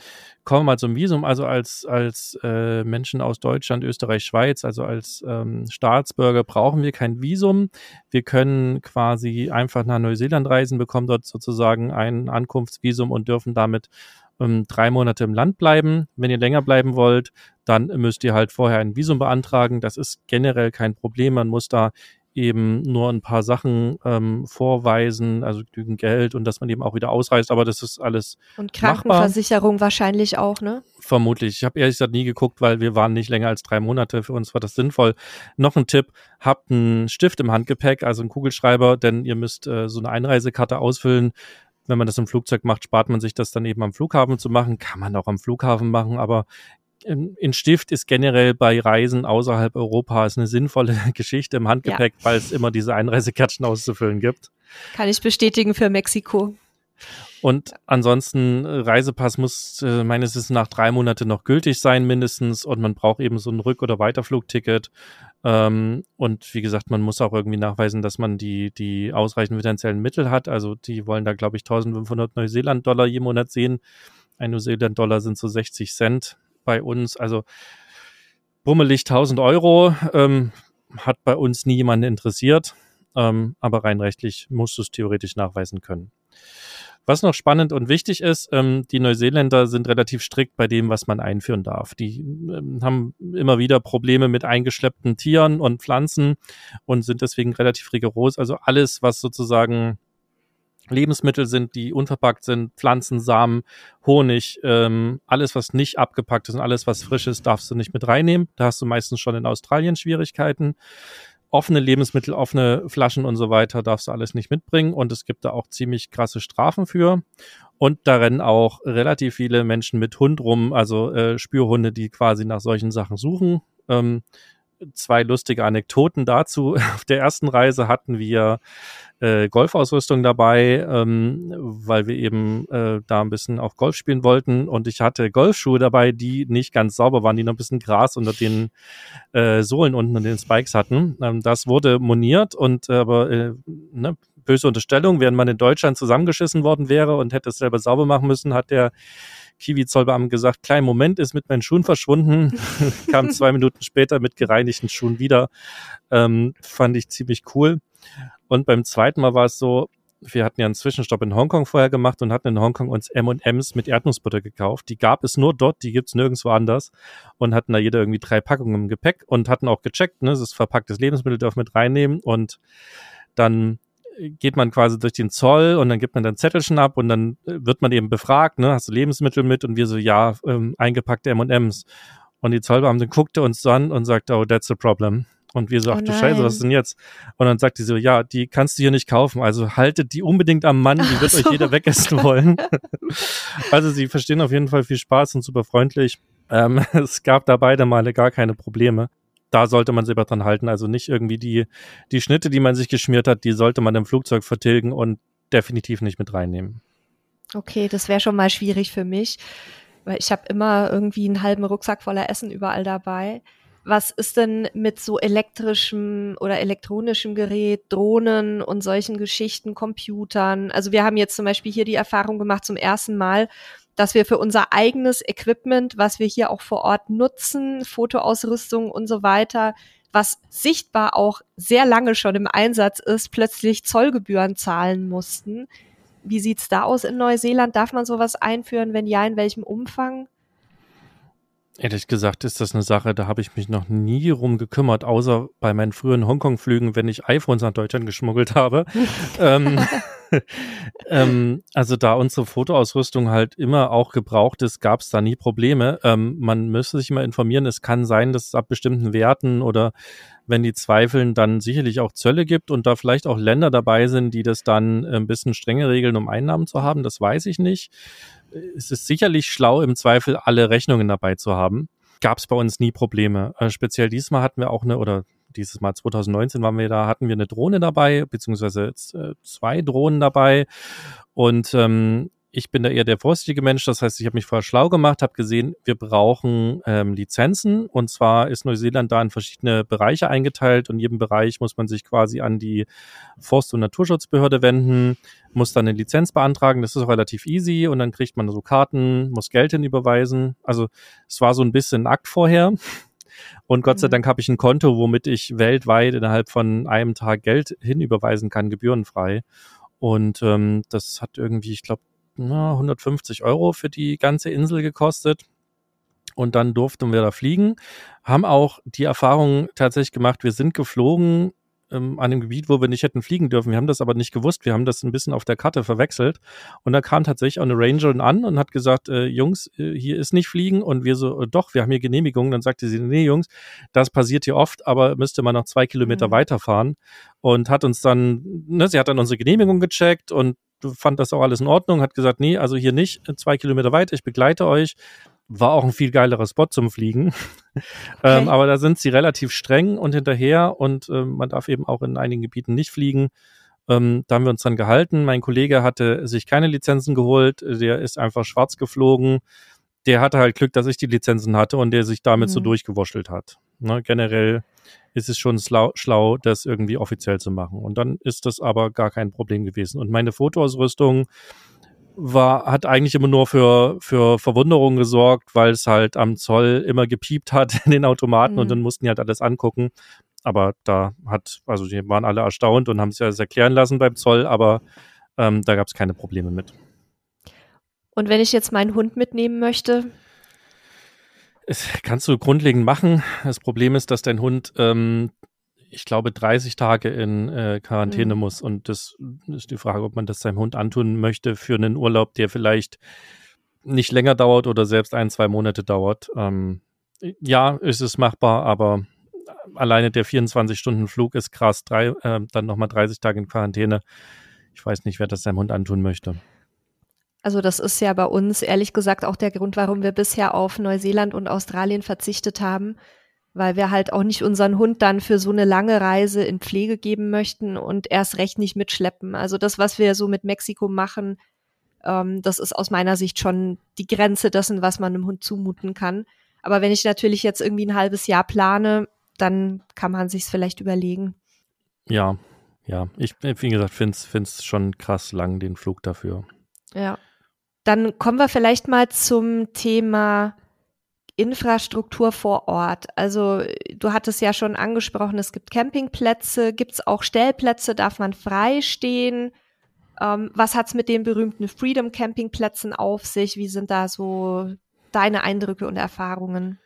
kommen wir mal zum Visum. Also als, als äh, Menschen aus Deutschland, Österreich, Schweiz, also als ähm, Staatsbürger brauchen wir kein Visum. Wir können quasi einfach nach Neuseeland reisen, bekommen dort sozusagen ein Ankunftsvisum und dürfen damit ähm, drei Monate im Land bleiben. Wenn ihr länger bleiben wollt, dann müsst ihr halt vorher ein Visum beantragen. Das ist generell kein Problem. Man muss da eben nur ein paar Sachen ähm, vorweisen, also genügend Geld und dass man eben auch wieder ausreist, aber das ist alles. Und Krankenversicherung machbar. wahrscheinlich auch, ne? Vermutlich. Ich habe ehrlich gesagt nie geguckt, weil wir waren nicht länger als drei Monate. Für uns war das sinnvoll. Noch ein Tipp, habt einen Stift im Handgepäck, also einen Kugelschreiber, denn ihr müsst äh, so eine Einreisekarte ausfüllen wenn man das im Flugzeug macht, spart man sich das dann eben am Flughafen zu machen. Kann man auch am Flughafen machen, aber in Stift ist generell bei Reisen außerhalb Europas eine sinnvolle [LAUGHS] Geschichte im Handgepäck, ja. weil es immer diese Einreisekärtchen auszufüllen gibt. Kann ich bestätigen für Mexiko. Und ansonsten, äh, Reisepass muss äh, meines Wissens nach drei Monate noch gültig sein, mindestens. Und man braucht eben so ein Rück- oder Weiterflugticket. Ähm, und wie gesagt, man muss auch irgendwie nachweisen, dass man die, die ausreichend finanziellen Mittel hat. Also die wollen da, glaube ich, 1500 Neuseeland-Dollar je Monat sehen. Ein Neuseeland-Dollar sind so 60 Cent bei uns. Also bummelig 1000 Euro ähm, hat bei uns nie jemanden interessiert. Ähm, aber rein rechtlich musst du es theoretisch nachweisen können. Was noch spannend und wichtig ist, ähm, die Neuseeländer sind relativ strikt bei dem, was man einführen darf. Die ähm, haben immer wieder Probleme mit eingeschleppten Tieren und Pflanzen und sind deswegen relativ rigoros. Also alles, was sozusagen Lebensmittel sind, die unverpackt sind, Pflanzen, Samen, Honig, ähm, alles, was nicht abgepackt ist und alles, was frisch ist, darfst du nicht mit reinnehmen. Da hast du meistens schon in Australien Schwierigkeiten offene Lebensmittel, offene Flaschen und so weiter darfst du alles nicht mitbringen und es gibt da auch ziemlich krasse Strafen für. Und da rennen auch relativ viele Menschen mit Hund rum, also äh, Spürhunde, die quasi nach solchen Sachen suchen. Ähm, zwei lustige Anekdoten dazu. [LAUGHS] Auf der ersten Reise hatten wir äh, Golfausrüstung dabei, ähm, weil wir eben äh, da ein bisschen auch Golf spielen wollten. Und ich hatte Golfschuhe dabei, die nicht ganz sauber waren, die noch ein bisschen Gras unter den äh, Sohlen unten und den Spikes hatten. Ähm, das wurde moniert und äh, aber äh, ne, böse Unterstellung, während man in Deutschland zusammengeschissen worden wäre und hätte es selber sauber machen müssen, hat der Kiwi-Zollbeamten gesagt, kleinen Moment, ist mit meinen Schuhen verschwunden, [LAUGHS] kam zwei Minuten später mit gereinigten Schuhen wieder. Ähm, fand ich ziemlich cool. Und beim zweiten Mal war es so, wir hatten ja einen Zwischenstopp in Hongkong vorher gemacht und hatten in Hongkong uns M&M's mit Erdnussbutter gekauft. Die gab es nur dort, die gibt's nirgendwo anders und hatten da jeder irgendwie drei Packungen im Gepäck und hatten auch gecheckt, ne, das ist verpacktes Lebensmittel, dürfen mit reinnehmen und dann geht man quasi durch den Zoll und dann gibt man dann Zettelchen ab und dann äh, wird man eben befragt, ne, hast du Lebensmittel mit? Und wir so, ja, ähm, eingepackte M&M's. Und die Zollbeamtin guckte uns an und sagte, oh, that's a problem. Und wir so, ach oh du Scheiße, was ist denn jetzt? Und dann sagt die so, ja, die kannst du hier nicht kaufen. Also haltet die unbedingt am Mann, die wird so. euch jeder wegessen wollen. [LAUGHS] also sie verstehen auf jeden Fall viel Spaß und super freundlich. Ähm, [LAUGHS] es gab da beide Male gar keine Probleme da sollte man sich aber dran halten. Also nicht irgendwie die, die Schnitte, die man sich geschmiert hat, die sollte man im Flugzeug vertilgen und definitiv nicht mit reinnehmen. Okay, das wäre schon mal schwierig für mich, weil ich habe immer irgendwie einen halben Rucksack voller Essen überall dabei. Was ist denn mit so elektrischem oder elektronischem Gerät, Drohnen und solchen Geschichten, Computern? Also wir haben jetzt zum Beispiel hier die Erfahrung gemacht zum ersten Mal, dass wir für unser eigenes Equipment, was wir hier auch vor Ort nutzen, Fotoausrüstung und so weiter, was sichtbar auch sehr lange schon im Einsatz ist, plötzlich Zollgebühren zahlen mussten. Wie sieht's da aus in Neuseeland? Darf man sowas einführen? Wenn ja, in welchem Umfang? Ehrlich gesagt ist das eine Sache, da habe ich mich noch nie rum gekümmert, außer bei meinen früheren Hongkong-Flügen, wenn ich iPhones nach Deutschland geschmuggelt habe. [LAUGHS] ähm, [LAUGHS] ähm, also da unsere Fotoausrüstung halt immer auch gebraucht ist, gab es da nie Probleme. Ähm, man müsste sich mal informieren. Es kann sein, dass es ab bestimmten Werten oder wenn die zweifeln, dann sicherlich auch Zölle gibt und da vielleicht auch Länder dabei sind, die das dann ein bisschen strenger regeln, um Einnahmen zu haben. Das weiß ich nicht es ist sicherlich schlau, im Zweifel alle Rechnungen dabei zu haben. Gab es bei uns nie Probleme. Äh, speziell diesmal hatten wir auch eine, oder dieses Mal 2019 waren wir da, hatten wir eine Drohne dabei, beziehungsweise äh, zwei Drohnen dabei. Und ähm, ich bin da eher der vorsichtige Mensch. Das heißt, ich habe mich vorher schlau gemacht, habe gesehen, wir brauchen ähm, Lizenzen. Und zwar ist Neuseeland da in verschiedene Bereiche eingeteilt und in jedem Bereich muss man sich quasi an die Forst- und Naturschutzbehörde wenden, muss dann eine Lizenz beantragen. Das ist auch relativ easy und dann kriegt man so Karten, muss Geld hinüberweisen. Also es war so ein bisschen ein Akt vorher. Und Gott sei mhm. Dank habe ich ein Konto, womit ich weltweit innerhalb von einem Tag Geld hinüberweisen kann, gebührenfrei. Und ähm, das hat irgendwie, ich glaube, na, 150 Euro für die ganze Insel gekostet. Und dann durften wir da fliegen, haben auch die Erfahrung tatsächlich gemacht, wir sind geflogen ähm, an einem Gebiet, wo wir nicht hätten fliegen dürfen. Wir haben das aber nicht gewusst. Wir haben das ein bisschen auf der Karte verwechselt. Und da kam tatsächlich auch eine Rangerin an und hat gesagt, äh, Jungs, äh, hier ist nicht fliegen. Und wir so, äh, doch, wir haben hier Genehmigung. Dann sagte sie, nee, Jungs, das passiert hier oft, aber müsste man noch zwei Kilometer mhm. weiterfahren. Und hat uns dann, ne, sie hat dann unsere Genehmigung gecheckt und fand das auch alles in Ordnung, hat gesagt, nee, also hier nicht, zwei Kilometer weiter, ich begleite euch. War auch ein viel geilerer Spot zum Fliegen. [LAUGHS] Okay. ähm, aber da sind sie relativ streng und hinterher und ähm, man darf eben auch in einigen Gebieten nicht fliegen. Ähm, da haben wir uns dann gehalten. Mein Kollege hatte sich keine Lizenzen geholt, der ist einfach schwarz geflogen. Der hatte halt Glück, dass ich die Lizenzen hatte und der sich damit mhm. so durchgewurschtelt hat. Ne, generell ist es schon schlau, schlau, das irgendwie offiziell zu machen. Und dann ist das aber gar kein Problem gewesen. Und meine Fotoausrüstung war, hat eigentlich immer nur für, für Verwunderung gesorgt, weil es halt am Zoll immer gepiept hat [LAUGHS] in den Automaten mhm. und dann mussten die halt alles angucken. Aber da hat, also die waren alle erstaunt und haben es ja erklären lassen beim Zoll, aber ähm, da gab es keine Probleme mit. Und wenn ich jetzt meinen Hund mitnehmen möchte, es kannst du grundlegend machen. Das Problem ist, dass dein Hund, ähm, ich glaube, 30 Tage in äh, Quarantäne mhm. muss. Und das ist die Frage, ob man das seinem Hund antun möchte für einen Urlaub, der vielleicht nicht länger dauert oder selbst ein, zwei Monate dauert. Ähm, ja, ist es machbar, aber alleine der 24-Stunden-Flug ist krass. Drei, äh, dann nochmal 30 Tage in Quarantäne. Ich weiß nicht, wer das seinem Hund antun möchte. Also das ist ja bei uns ehrlich gesagt auch der Grund, warum wir bisher auf Neuseeland und Australien verzichtet haben, weil wir halt auch nicht unseren Hund dann für so eine lange Reise in Pflege geben möchten und erst recht nicht mitschleppen. Also das, was wir so mit Mexiko machen, ähm, das ist aus meiner Sicht schon die Grenze dessen, was man einem Hund zumuten kann. Aber wenn ich natürlich jetzt irgendwie ein halbes Jahr plane, dann kann man sich's vielleicht überlegen. Ja, ja. Ich, wie gesagt, finde es schon krass lang, den Flug dafür. Ja. Dann kommen wir vielleicht mal zum Thema Infrastruktur vor Ort. Also du hattest ja schon angesprochen, es gibt Campingplätze, gibt es auch Stellplätze, darf man frei stehen? Ähm, was hat's mit den berühmten Freedom Campingplätzen auf sich? Wie sind da so deine Eindrücke und Erfahrungen?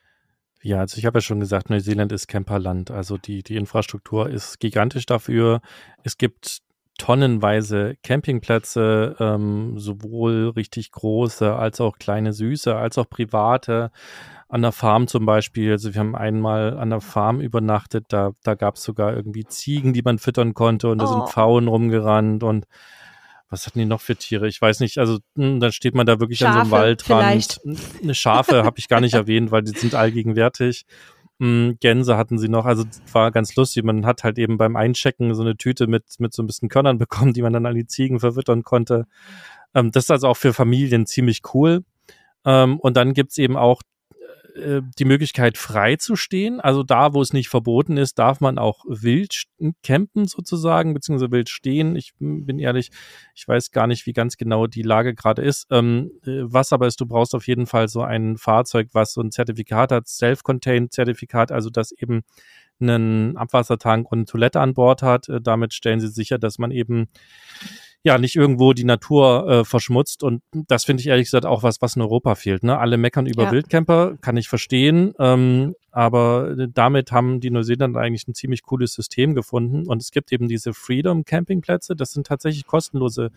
Ja, also ich habe ja schon gesagt, Neuseeland ist Camperland. Also die, die Infrastruktur ist gigantisch dafür. Es gibt tonnenweise Campingplätze, ähm, sowohl richtig große als auch kleine Süße, als auch private. An der Farm zum Beispiel. Also wir haben einmal an der Farm übernachtet, da, da gab es sogar irgendwie Ziegen, die man füttern konnte und da sind oh. Pfauen rumgerannt und was hatten die noch für Tiere? Ich weiß nicht. Also hm, dann steht man da wirklich Schafe, an so einem Waldrand. Eine Schafe habe ich gar nicht [LAUGHS] erwähnt, weil die sind allgegenwärtig. Hm, Gänse hatten sie noch, also war ganz lustig. Man hat halt eben beim Einchecken so eine Tüte mit, mit so ein bisschen Körnern [LAUGHS] bekommen, die man dann an die Ziegen verwittern konnte. Ähm, das ist also auch für Familien ziemlich cool. Ähm, und dann gibt's eben auch die Möglichkeit frei zu stehen. Also da, wo es nicht verboten ist, darf man auch wild campen sozusagen, beziehungsweise wild stehen. Ich bin ehrlich, ich weiß gar nicht, wie ganz genau die Lage gerade ist. Ähm, äh, was aber ist, du brauchst auf jeden Fall so ein Fahrzeug, was so ein Zertifikat hat, Self-Contained-Zertifikat, also das eben einen Abwassertank und eine Toilette an Bord hat. Äh, damit stellen sie sicher, dass man eben ja nicht irgendwo die Natur äh, verschmutzt. Und das finde ich ehrlich gesagt auch was, was in Europa fehlt. Ne? Alle meckern über ja. Wildcamper, kann ich verstehen. Ähm, aber damit haben die Neuseeländer eigentlich ein ziemlich cooles System gefunden. Und es gibt eben diese Freedom Campingplätze. Das sind tatsächlich kostenlose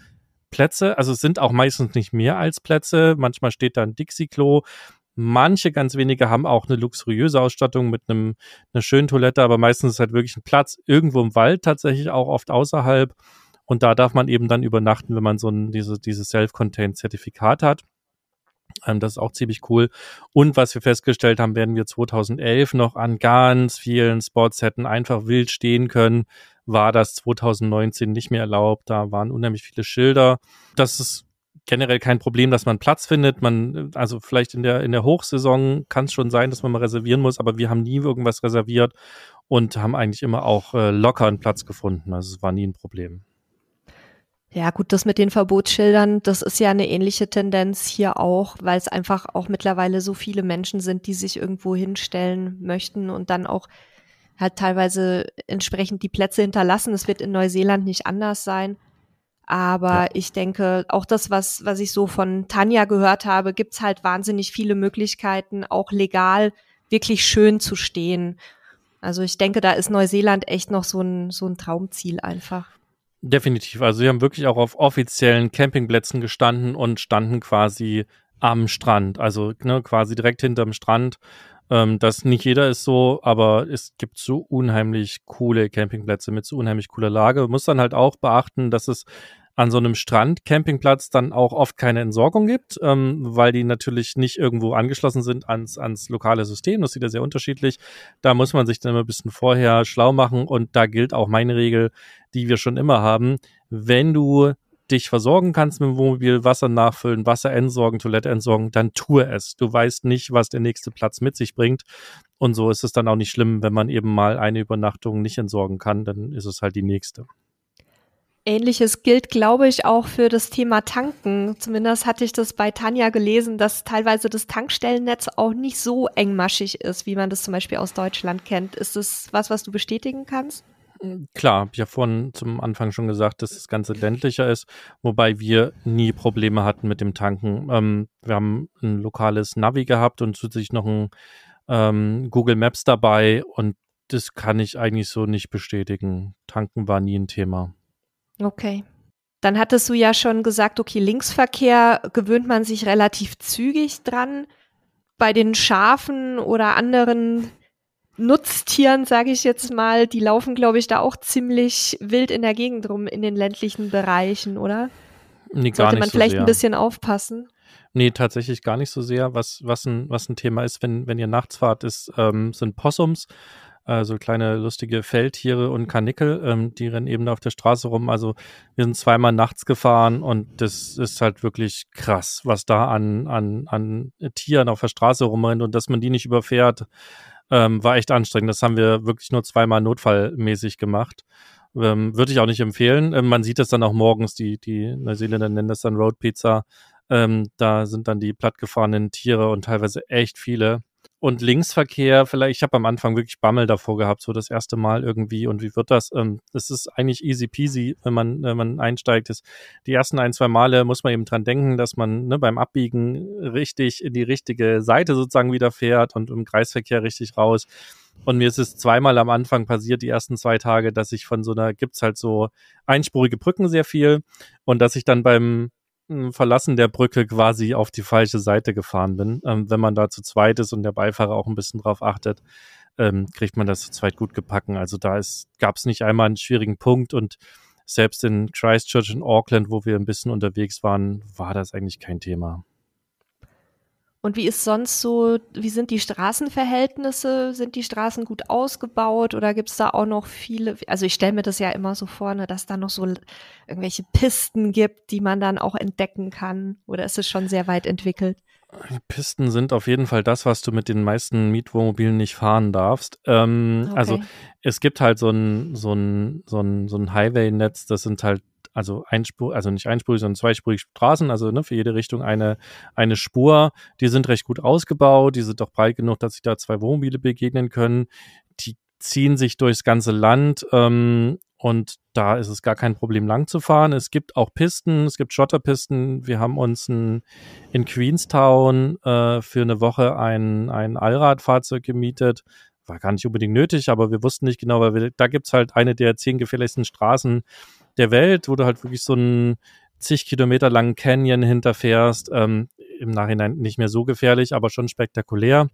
Plätze. Also es sind auch meistens nicht mehr als Plätze. Manchmal steht da ein Dixie-Klo. Manche, ganz wenige, haben auch eine luxuriöse Ausstattung mit einem, einer schönen Toilette, aber meistens ist halt wirklich ein Platz irgendwo im Wald tatsächlich auch oft außerhalb. Und da darf man eben dann übernachten, wenn man so ein diese, dieses Self-Contained-Zertifikat hat. Ähm, das ist auch ziemlich cool. Und was wir festgestellt haben, werden wir 2011 noch an ganz vielen Spots hätten einfach wild stehen können, war das 2019 nicht mehr erlaubt. Da waren unheimlich viele Schilder. Das ist generell kein Problem, dass man Platz findet. Man, also vielleicht in der, in der Hochsaison kann es schon sein, dass man mal reservieren muss, aber wir haben nie irgendwas reserviert und haben eigentlich immer auch äh, locker einen Platz gefunden. Also es war nie ein Problem. Ja, gut, das mit den Verbotsschildern, das ist ja eine ähnliche Tendenz hier auch, weil es einfach auch mittlerweile so viele Menschen sind, die sich irgendwo hinstellen möchten und dann auch halt teilweise entsprechend die Plätze hinterlassen. Es wird in Neuseeland nicht anders sein. Aber ja. ich denke, auch das, was, was ich so von Tanja gehört habe, gibt's halt wahnsinnig viele Möglichkeiten, auch legal wirklich schön zu stehen. Also ich denke, da ist Neuseeland echt noch so ein, so ein Traumziel einfach. Definitiv. Also wir haben wirklich auch auf offiziellen Campingplätzen gestanden und standen quasi am Strand. Also ne, quasi direkt hinterm Strand. Ähm, das nicht jeder ist so, aber es gibt so unheimlich coole Campingplätze mit so unheimlich cooler Lage. Muss dann halt auch beachten, dass es an so einem Strand-Campingplatz dann auch oft keine Entsorgung gibt, ähm, weil die natürlich nicht irgendwo angeschlossen sind ans, ans lokale System. Das sieht ja sehr unterschiedlich. Da muss man sich dann immer ein bisschen vorher schlau machen und da gilt auch meine Regel, die wir schon immer haben. Wenn du dich versorgen kannst mit dem Wohnmobil, Wasser nachfüllen, Wasser entsorgen, Toilette entsorgen, dann tue es. Du weißt nicht, was der nächste Platz mit sich bringt. Und so ist es dann auch nicht schlimm, wenn man eben mal eine Übernachtung nicht entsorgen kann, dann ist es halt die nächste. Ähnliches gilt, glaube ich, auch für das Thema Tanken. Zumindest hatte ich das bei Tanja gelesen, dass teilweise das Tankstellennetz auch nicht so engmaschig ist, wie man das zum Beispiel aus Deutschland kennt. Ist das was, was du bestätigen kannst? Klar, habe ich ja vorhin zum Anfang schon gesagt, dass das Ganze ländlicher ist, wobei wir nie Probleme hatten mit dem Tanken. Ähm, wir haben ein lokales Navi gehabt und zusätzlich noch ein ähm, Google Maps dabei und das kann ich eigentlich so nicht bestätigen. Tanken war nie ein Thema. Okay. Dann hattest du ja schon gesagt, okay, Linksverkehr gewöhnt man sich relativ zügig dran. Bei den Schafen oder anderen Nutztieren, sage ich jetzt mal, die laufen, glaube ich, da auch ziemlich wild in der Gegend rum in den ländlichen Bereichen, oder? Nee, gar Sollte man so vielleicht sehr. ein bisschen aufpassen? Nee, tatsächlich gar nicht so sehr. Was, was, ein, was ein Thema ist, wenn, wenn ihr nachts fahrt, ist, ähm, sind Possums, also kleine lustige Feldtiere und Karnickel, ähm, die rennen eben auf der Straße rum. Also wir sind zweimal nachts gefahren und das ist halt wirklich krass, was da an, an, an Tieren auf der Straße rumrennt und dass man die nicht überfährt, ähm, war echt anstrengend. Das haben wir wirklich nur zweimal notfallmäßig gemacht. Ähm, Würde ich auch nicht empfehlen. Ähm, man sieht das dann auch morgens, die, die Neuseeländer nennen das dann Road Pizza. Ähm, da sind dann die plattgefahrenen Tiere und teilweise echt viele. Und Linksverkehr, vielleicht, ich habe am Anfang wirklich Bammel davor gehabt, so das erste Mal irgendwie. Und wie wird das? Ähm, das ist eigentlich easy peasy, wenn man, wenn man einsteigt. Das, die ersten ein, zwei Male muss man eben dran denken, dass man ne, beim Abbiegen richtig in die richtige Seite sozusagen wieder fährt und im Kreisverkehr richtig raus. Und mir ist es zweimal am Anfang passiert, die ersten zwei Tage, dass ich von so einer, gibt's halt so einspurige Brücken sehr viel und dass ich dann beim Verlassen der Brücke quasi auf die falsche Seite gefahren bin. Ähm, wenn man da zu zweit ist und der Beifahrer auch ein bisschen drauf achtet, ähm, kriegt man das zu zweit gut gepacken. Also da gab es nicht einmal einen schwierigen Punkt und selbst in Christchurch und Auckland, wo wir ein bisschen unterwegs waren, war das eigentlich kein Thema. Und wie ist sonst so, wie sind die Straßenverhältnisse? Sind die Straßen gut ausgebaut oder gibt es da auch noch viele? Also ich stelle mir das ja immer so vor, ne, dass da noch so irgendwelche Pisten gibt, die man dann auch entdecken kann. Oder ist es schon sehr weit entwickelt? Die Pisten sind auf jeden Fall das, was du mit den meisten Mietwohnmobilen nicht fahren darfst. Ähm, okay. Also es gibt halt so ein, so ein, so ein, so ein Highway-Netz, das sind halt also einspur, also nicht einspurig, sondern zweispurig Straßen, also ne, für jede Richtung eine, eine Spur. Die sind recht gut ausgebaut, die sind doch breit genug, dass sich da zwei Wohnmobile begegnen können. Die ziehen sich durchs ganze Land ähm, und da ist es gar kein Problem, lang zu fahren. Es gibt auch Pisten, es gibt Schotterpisten. Wir haben uns ein, in Queenstown äh, für eine Woche ein, ein Allradfahrzeug gemietet. War gar nicht unbedingt nötig, aber wir wussten nicht genau, weil wir, da gibt's halt eine der zehn gefährlichsten Straßen der Welt, wo du halt wirklich so einen zig Kilometer langen Canyon hinterfährst. Ähm, Im Nachhinein nicht mehr so gefährlich, aber schon spektakulär.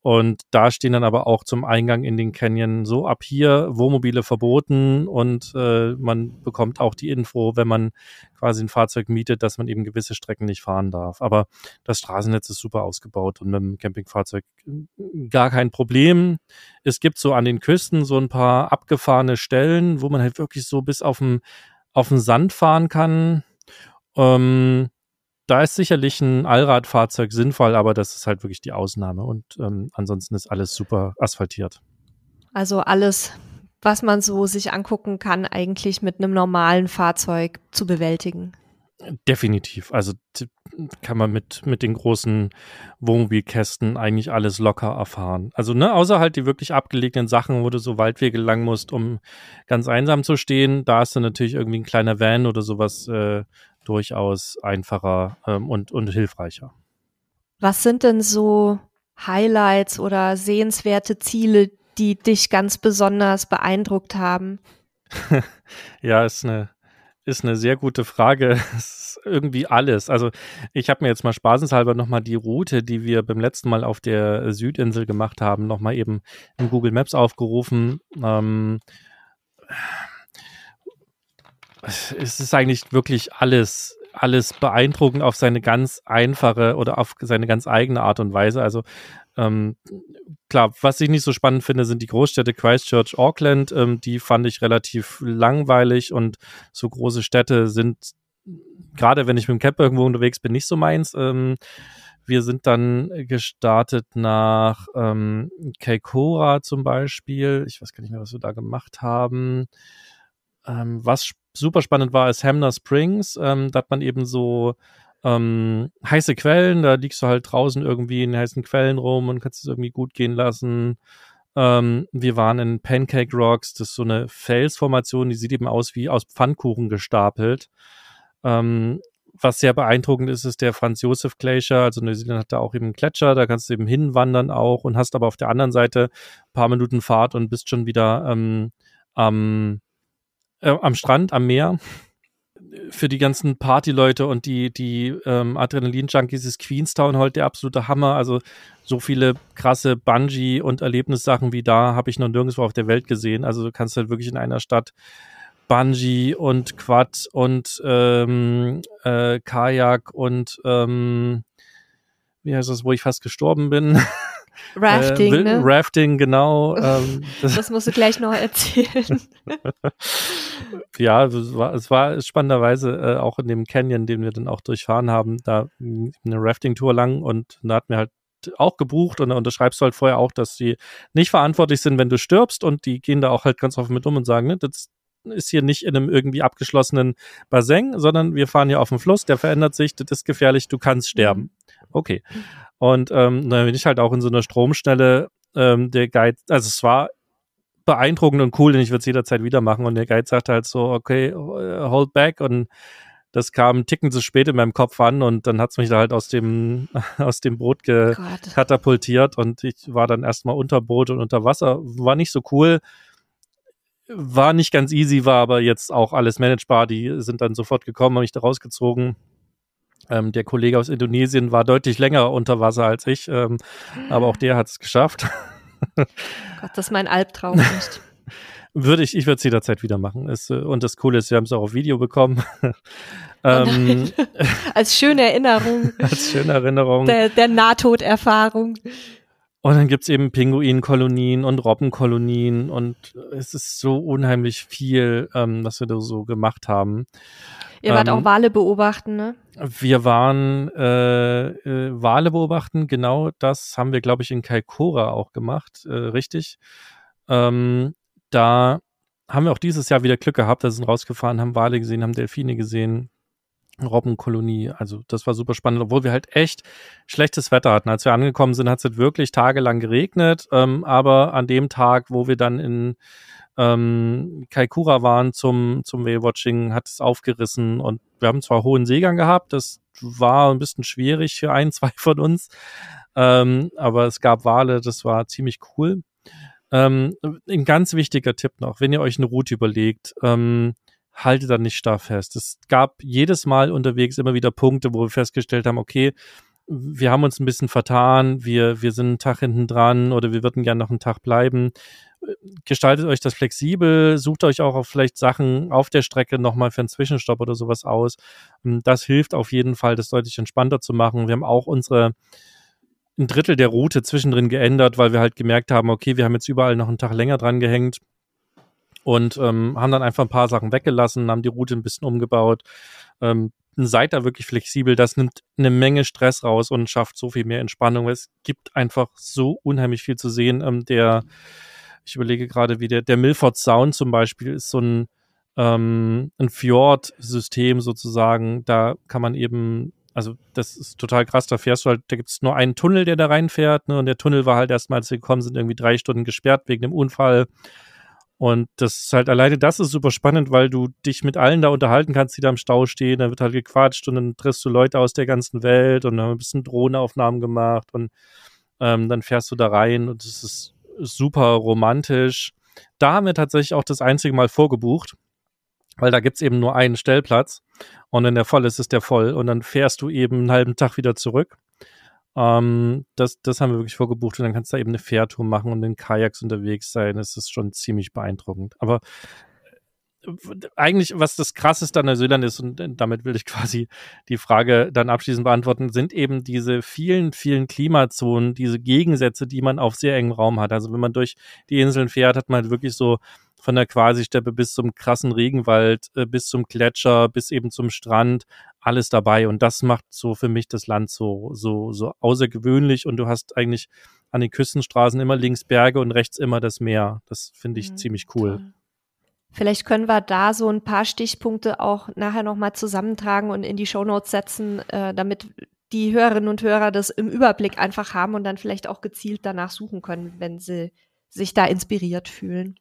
Und da stehen dann aber auch zum Eingang in den Canyon so ab hier Wohnmobile verboten und äh, man bekommt auch die Info, wenn man quasi ein Fahrzeug mietet, dass man eben gewisse Strecken nicht fahren darf. Aber das Straßennetz ist super ausgebaut und mit dem Campingfahrzeug gar kein Problem. Es gibt so an den Küsten so ein paar abgefahrene Stellen, wo man halt wirklich so bis auf den, auf Sand fahren kann. Ähm, da ist sicherlich ein Allradfahrzeug sinnvoll, aber das ist halt wirklich die Ausnahme. Und ähm, ansonsten ist alles super asphaltiert. Also alles, was man so sich angucken kann, eigentlich mit einem normalen Fahrzeug zu bewältigen. Definitiv. Also kann man mit, mit den großen Wohnmobilkästen eigentlich alles locker erfahren. Also, ne, außer halt die wirklich abgelegenen Sachen, wo du so Waldwege lang musst, um ganz einsam zu stehen. Da ist dann natürlich irgendwie ein kleiner Van oder sowas äh, durchaus einfacher ähm, und, und hilfreicher. Was sind denn so Highlights oder sehenswerte Ziele, die dich ganz besonders beeindruckt haben? [LAUGHS] ja, ist eine, ist eine sehr gute Frage. [LAUGHS] Es ist irgendwie alles. Also ich habe mir jetzt mal spaßenshalber nochmal die Route, die wir beim letzten Mal auf der Südinsel gemacht haben, nochmal eben in Google Maps aufgerufen. Ähm, es ist eigentlich wirklich alles, alles beeindruckend auf seine ganz einfache oder auf seine ganz eigene Art und Weise. Also ähm, klar, was ich nicht so spannend finde, sind die Großstädte Christchurch, Auckland. Ähm, die fand ich relativ langweilig und so große Städte sind, gerade wenn ich mit dem Camper irgendwo unterwegs bin, nicht so meins. Ähm, wir sind dann gestartet nach ähm, Kaikoura zum Beispiel. Ich weiß gar nicht mehr, was wir da gemacht haben. Ähm, was super spannend war, ist Hamner Springs. Ähm, da hat man eben so ähm, heiße Quellen, da liegst du halt draußen irgendwie in heißen Quellen rum und kannst es irgendwie gut gehen lassen. Ähm, wir waren in Pancake Rocks, das ist so eine Felsformation, die sieht eben aus wie aus Pfannkuchen gestapelt. Ähm, was sehr beeindruckend ist, ist der Franz Josef Glacier. Also Neuseeland hat da auch eben einen Gletscher, da kannst du eben hinwandern auch und hast aber auf der anderen Seite ein paar Minuten Fahrt und bist schon wieder ähm, am äh, am Strand, am Meer. Für die ganzen Partyleute und die, die ähm, Adrenalin-Junkies ist Queenstown heute der absolute Hammer. Also so viele krasse Bungee- und Erlebnissachen wie da habe ich noch nirgendwo auf der Welt gesehen. Also du kannst halt wirklich in einer Stadt Bungee und Quad und ähm, äh, Kajak und ähm, wie heißt das, wo ich fast gestorben bin? [LAUGHS] Rafting, äh, ne? Rafting, genau. Ähm, [LAUGHS] das, das, musst du gleich noch erzählen. [LAUGHS] ja, es war, es war spannenderweise äh, auch in dem Canyon, den wir dann auch durchfahren haben, da eine Rafting-Tour lang und da hat mir halt auch gebucht und da unterschreibst du halt vorher auch, dass sie nicht verantwortlich sind, wenn du stirbst und die gehen da auch halt ganz offen mit um und sagen, ne, das ist hier nicht in einem irgendwie abgeschlossenen Bassin, sondern wir fahren hier auf dem Fluss, der verändert sich, das ist gefährlich, du kannst sterben. Mhm. Okay. Und ähm, dann bin ich halt auch in so einer Stromschnelle, ähm, der Guide, also es war beeindruckend und cool, denn ich würde es jederzeit wieder machen. Und der Guide sagte halt so, okay, hold back und das kam Ticken zu spät in meinem Kopf an und dann hat es mich da halt aus dem, [LAUGHS] aus dem Boot ge oh katapultiert und ich war dann erstmal unter Boot und unter Wasser. War nicht so cool. War nicht ganz easy, war aber jetzt auch alles managebar. Die sind dann sofort gekommen, haben mich da rausgezogen. Ähm, der Kollege aus Indonesien war deutlich länger unter Wasser als ich, ähm, aber auch der hat es geschafft. [LAUGHS] Gott, das ist mein Albtraum nicht. [LAUGHS] Würde ich, ich würde es jederzeit wieder machen. Es, äh, und das Coole ist, wir haben es auch auf Video bekommen. [LAUGHS] Oh ähm, als schöne Erinnerung. als schöne Erinnerung. Der, der Nahtoderfahrung. Und dann gibt's eben Pinguinkolonien und Robbenkolonien und es ist so unheimlich viel, ähm, was wir da so gemacht haben. Ihr wart ähm, auch Wale beobachten, ne? Wir waren äh, äh, Wale beobachten, genau das haben wir, glaube ich, in Kaikoura auch gemacht, äh, richtig. Ähm, da haben wir auch dieses Jahr wieder Glück gehabt, da sind rausgefahren, haben Wale gesehen, haben Delfine gesehen, Robbenkolonie. Also das war super spannend, obwohl wir halt echt schlechtes Wetter hatten. Als wir angekommen sind, hat es halt wirklich tagelang geregnet. Ähm, aber an dem Tag, wo wir dann in ähm, Kaikoura waren zum, zum Whale-Watching, hat es aufgerissen und wir haben zwar hohen Seegang gehabt, das war ein bisschen schwierig für ein, [LAUGHS] zwei von uns, ähm, aber es gab Wale, das war ziemlich cool. Ähm, ein ganz wichtiger Tipp noch, wenn ihr euch eine Route überlegt, ähm, haltet da nicht starr fest. Es gab jedes Mal unterwegs immer wieder Punkte, wo wir festgestellt haben, okay, wir haben uns ein bisschen vertan, wir, wir sind einen Tag hinten dran oder wir würden gerne noch einen Tag bleiben. Gestaltet euch das flexibel, sucht euch auch vielleicht Sachen auf der Strecke nochmal für einen Zwischenstopp oder sowas aus. Das hilft auf jeden Fall, das deutlich entspannter zu machen. Wir haben auch unsere ein Drittel der Route zwischendrin geändert, weil wir halt gemerkt haben, okay, wir haben jetzt überall noch einen Tag länger dran gehängt und ähm, haben dann einfach ein paar Sachen weggelassen, haben die Route ein bisschen umgebaut. Ähm, seid da wirklich flexibel. Das nimmt eine Menge Stress raus und schafft so viel mehr Entspannung. Es gibt einfach so unheimlich viel zu sehen. Ähm, der, ich überlege gerade, wie der, der Milford Sound zum Beispiel ist so ein, ähm, ein Fjord-System sozusagen. Da kann man eben also das ist total krass, da fährst du halt, da gibt es nur einen Tunnel, der da reinfährt, ne? Und der Tunnel war halt erstmal, als wir gekommen sind, irgendwie drei Stunden gesperrt wegen dem Unfall. Und das ist halt alleine das ist super spannend, weil du dich mit allen da unterhalten kannst, die da im Stau stehen. Da wird halt gequatscht und dann triffst du Leute aus der ganzen Welt und dann haben ein bisschen Drohnenaufnahmen gemacht und ähm, dann fährst du da rein und es ist super romantisch. Da haben wir tatsächlich auch das einzige Mal vorgebucht, weil da gibt's eben nur einen Stellplatz und wenn der voll ist, ist der voll und dann fährst du eben einen halben Tag wieder zurück. Ähm, das, das haben wir wirklich vorgebucht und dann kannst du da eben eine Fährtour machen und in Kajaks unterwegs sein. Das ist schon ziemlich beeindruckend. Aber eigentlich, was das krasseste an Neuseeland ist, und damit will ich [LAUGHS] quasi die Frage dann abschließend beantworten, sind eben diese vielen, vielen Klimazonen, diese Gegensätze, die man auf sehr engem Raum hat. Also wenn man durch die Inseln fährt, hat man halt wirklich so von der Quasi-Steppe bis zum krassen Regenwald, äh, bis zum Gletscher, bis eben zum Strand, alles dabei. Und das macht so für mich das Land so, so, so außergewöhnlich. Und du hast eigentlich an den Küstenstraßen immer links Berge und rechts immer das Meer. Das finde ich mhm, ziemlich cool. Toll. Vielleicht können wir da so ein paar Stichpunkte auch nachher nochmal zusammentragen und in die Shownotes setzen, äh, damit die Hörerinnen und Hörer das im Überblick einfach haben und dann vielleicht auch gezielt danach suchen können, wenn sie sich da inspiriert fühlen.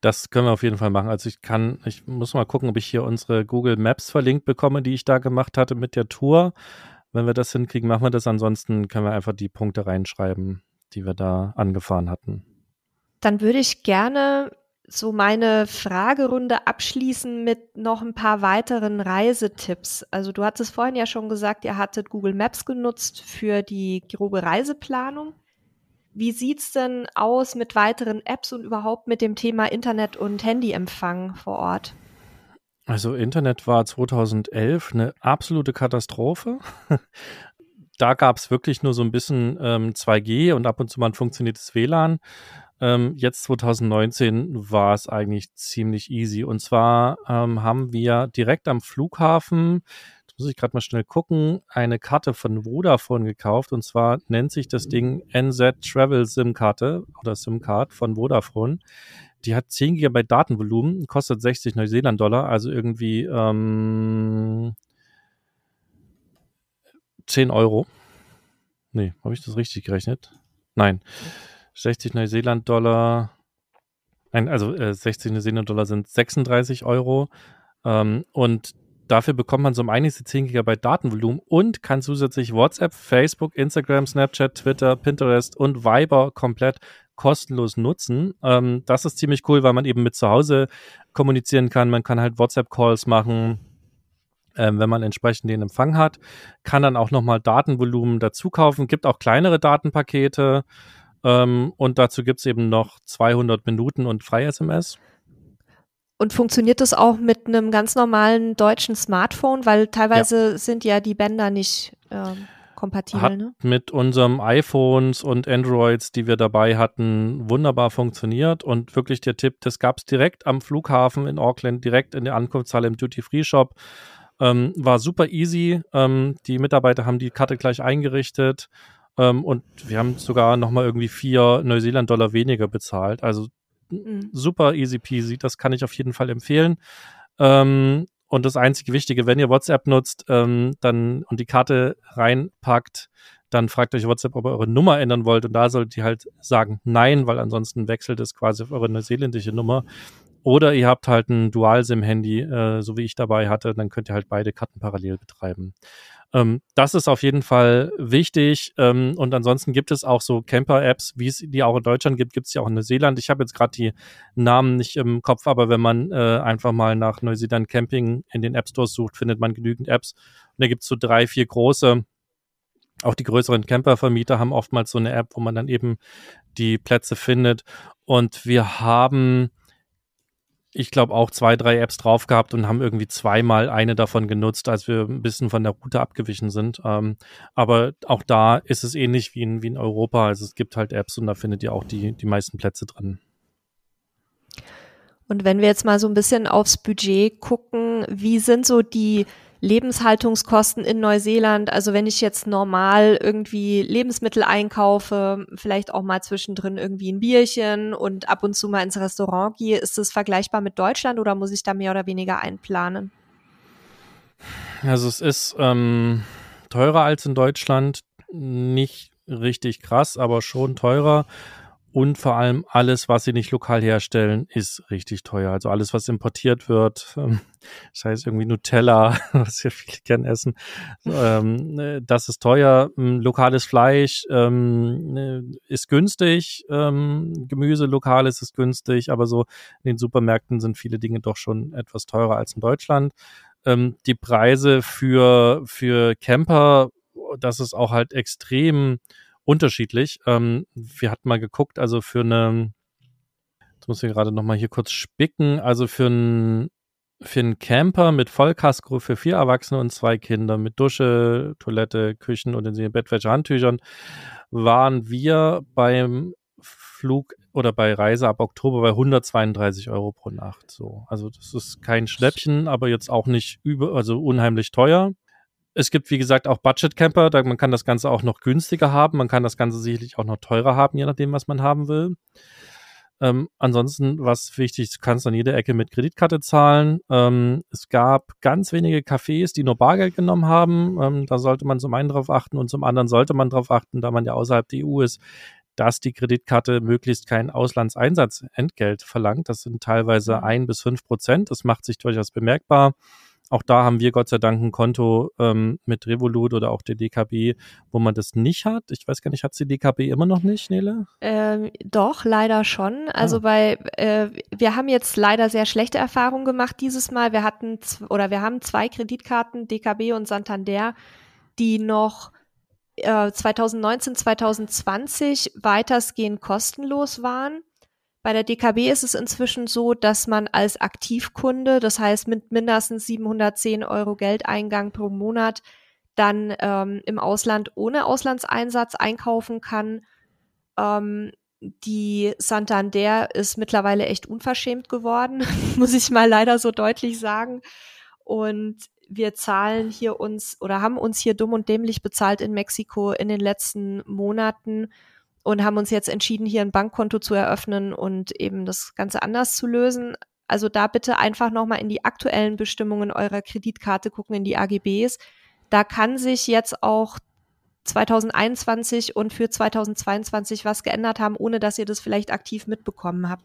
Das können wir auf jeden Fall machen. Also ich kann, ich muss mal gucken, ob ich hier unsere Google Maps verlinkt bekomme, die ich da gemacht hatte mit der Tour. Wenn wir das hinkriegen, machen wir das. Ansonsten können wir einfach die Punkte reinschreiben, die wir da angefahren hatten. Dann würde ich gerne so meine Fragerunde abschließen mit noch ein paar weiteren Reisetipps. Also du hattest vorhin ja schon gesagt, ihr hattet Google Maps genutzt für die grobe Reiseplanung. Wie sieht's denn aus mit weiteren Apps und überhaupt mit dem Thema Internet und Handyempfang vor Ort? Also Internet war 2011 eine absolute Katastrophe. [LAUGHS] da gab es wirklich nur so ein bisschen ähm, 2G und ab und zu mal ein funktioniertes WLAN. Ähm, jetzt 2019 war es eigentlich ziemlich easy. Und zwar ähm, haben wir direkt am Flughafen, jetzt muss ich gerade mal schnell gucken, eine Karte von Vodafone gekauft. Und zwar nennt sich das Ding NZ Travel SIM Karte oder SIM Card von Vodafone. Die hat 10 GB Datenvolumen, kostet 60 Neuseeland-Dollar, also irgendwie ähm, 10 Euro. Nee, habe ich das richtig gerechnet? Nein. 60 Neuseeland-Dollar. Also äh, 60 Neuseeland-Dollar sind 36 Euro. Ähm, und dafür bekommt man so um einiges 10 GB Datenvolumen und kann zusätzlich WhatsApp, Facebook, Instagram, Snapchat, Twitter, Pinterest und Viber komplett kostenlos nutzen. Ähm, das ist ziemlich cool, weil man eben mit zu Hause kommunizieren kann. Man kann halt WhatsApp-Calls machen, ähm, wenn man entsprechend den Empfang hat. Kann dann auch nochmal Datenvolumen dazu kaufen. Gibt auch kleinere Datenpakete. Ähm, und dazu gibt es eben noch 200 Minuten und Frei-SMS. Und funktioniert das auch mit einem ganz normalen deutschen Smartphone? Weil teilweise ja. sind ja die Bänder nicht ähm, kompatibel. Hat ne? mit unserem iPhones und Androids, die wir dabei hatten, wunderbar funktioniert. Und wirklich der Tipp, das gab es direkt am Flughafen in Auckland, direkt in der Ankunftshalle im Duty-Free-Shop. Ähm, war super easy. Ähm, die Mitarbeiter haben die Karte gleich eingerichtet. Ähm, und wir haben sogar nochmal irgendwie vier Neuseeland-Dollar weniger bezahlt. Also mhm. super easy peasy. Das kann ich auf jeden Fall empfehlen. Ähm, und das einzige Wichtige, wenn ihr WhatsApp nutzt, ähm, dann und die Karte reinpackt, dann fragt euch WhatsApp, ob ihr eure Nummer ändern wollt. Und da solltet ihr halt sagen Nein, weil ansonsten wechselt es quasi auf eure neuseeländische Nummer. Oder ihr habt halt ein Dual-SIM-Handy, äh, so wie ich dabei hatte, dann könnt ihr halt beide Karten parallel betreiben. Ähm, das ist auf jeden Fall wichtig. Ähm, und ansonsten gibt es auch so Camper-Apps, wie es die auch in Deutschland gibt, gibt es ja auch in Neuseeland. Ich habe jetzt gerade die Namen nicht im Kopf, aber wenn man äh, einfach mal nach Neuseeland Camping in den App Stores sucht, findet man genügend Apps. Und da gibt es so drei, vier große. Auch die größeren Campervermieter haben oftmals so eine App, wo man dann eben die Plätze findet. Und wir haben ich glaube, auch zwei, drei Apps drauf gehabt und haben irgendwie zweimal eine davon genutzt, als wir ein bisschen von der Route abgewichen sind. Ähm, aber auch da ist es ähnlich wie in, wie in Europa. Also es gibt halt Apps und da findet ihr auch die, die meisten Plätze drin. Und wenn wir jetzt mal so ein bisschen aufs Budget gucken, wie sind so die Lebenshaltungskosten in Neuseeland. Also wenn ich jetzt normal irgendwie Lebensmittel einkaufe, vielleicht auch mal zwischendrin irgendwie ein Bierchen und ab und zu mal ins Restaurant gehe, ist das vergleichbar mit Deutschland oder muss ich da mehr oder weniger einplanen? Also es ist ähm, teurer als in Deutschland, nicht richtig krass, aber schon teurer. Und vor allem alles, was sie nicht lokal herstellen, ist richtig teuer. Also alles, was importiert wird, ähm, [LAUGHS] das heißt irgendwie Nutella, [LAUGHS] was ja viele gern essen, ähm, äh, das ist teuer. Ähm, lokales Fleisch ähm, äh, ist günstig, ähm, Gemüse lokales ist günstig, aber so in den Supermärkten sind viele Dinge doch schon etwas teurer als in Deutschland. Ähm, die Preise für, für Camper, das ist auch halt extrem unterschiedlich. Ähm, wir hatten mal geguckt, also für eine, jetzt muss ich gerade nochmal hier kurz spicken, also für einen für einen Camper mit Vollkasko für vier Erwachsene und zwei Kinder mit Dusche, Toilette, Küchen und in Bettwäsche, Handtüchern waren wir beim Flug oder bei Reise ab Oktober bei 132 Euro pro Nacht. So, also das ist kein Schnäppchen, aber jetzt auch nicht über, also unheimlich teuer. Es gibt, wie gesagt, auch Budget-Camper. Da, man kann das Ganze auch noch günstiger haben. Man kann das Ganze sicherlich auch noch teurer haben, je nachdem, was man haben will. Ähm, ansonsten, was wichtig, du kannst an jeder Ecke mit Kreditkarte zahlen. Ähm, es gab ganz wenige Cafés, die nur Bargeld genommen haben. Ähm, da sollte man zum einen drauf achten und zum anderen sollte man drauf achten, da man ja außerhalb der EU ist, dass die Kreditkarte möglichst kein Auslandseinsatzentgelt verlangt. Das sind teilweise mhm. ein bis fünf Prozent. Das macht sich durchaus bemerkbar. Auch da haben wir Gott sei Dank ein Konto ähm, mit Revolut oder auch der DKB, wo man das nicht hat. Ich weiß gar nicht, hat die DKB immer noch nicht, Nele? Ähm, doch, leider schon. Also ah. bei, äh, wir haben jetzt leider sehr schlechte Erfahrungen gemacht dieses Mal. Wir hatten oder wir haben zwei Kreditkarten, DKB und Santander, die noch äh, 2019, 2020 weitestgehend kostenlos waren. Bei der DKB ist es inzwischen so, dass man als Aktivkunde, das heißt mit mindestens 710 Euro Geldeingang pro Monat, dann ähm, im Ausland ohne Auslandseinsatz einkaufen kann. Ähm, die Santander ist mittlerweile echt unverschämt geworden, [LAUGHS] muss ich mal leider so deutlich sagen. Und wir zahlen hier uns oder haben uns hier dumm und dämlich bezahlt in Mexiko in den letzten Monaten und haben uns jetzt entschieden, hier ein Bankkonto zu eröffnen und eben das Ganze anders zu lösen. Also da bitte einfach nochmal in die aktuellen Bestimmungen eurer Kreditkarte gucken, in die AGBs. Da kann sich jetzt auch 2021 und für 2022 was geändert haben, ohne dass ihr das vielleicht aktiv mitbekommen habt.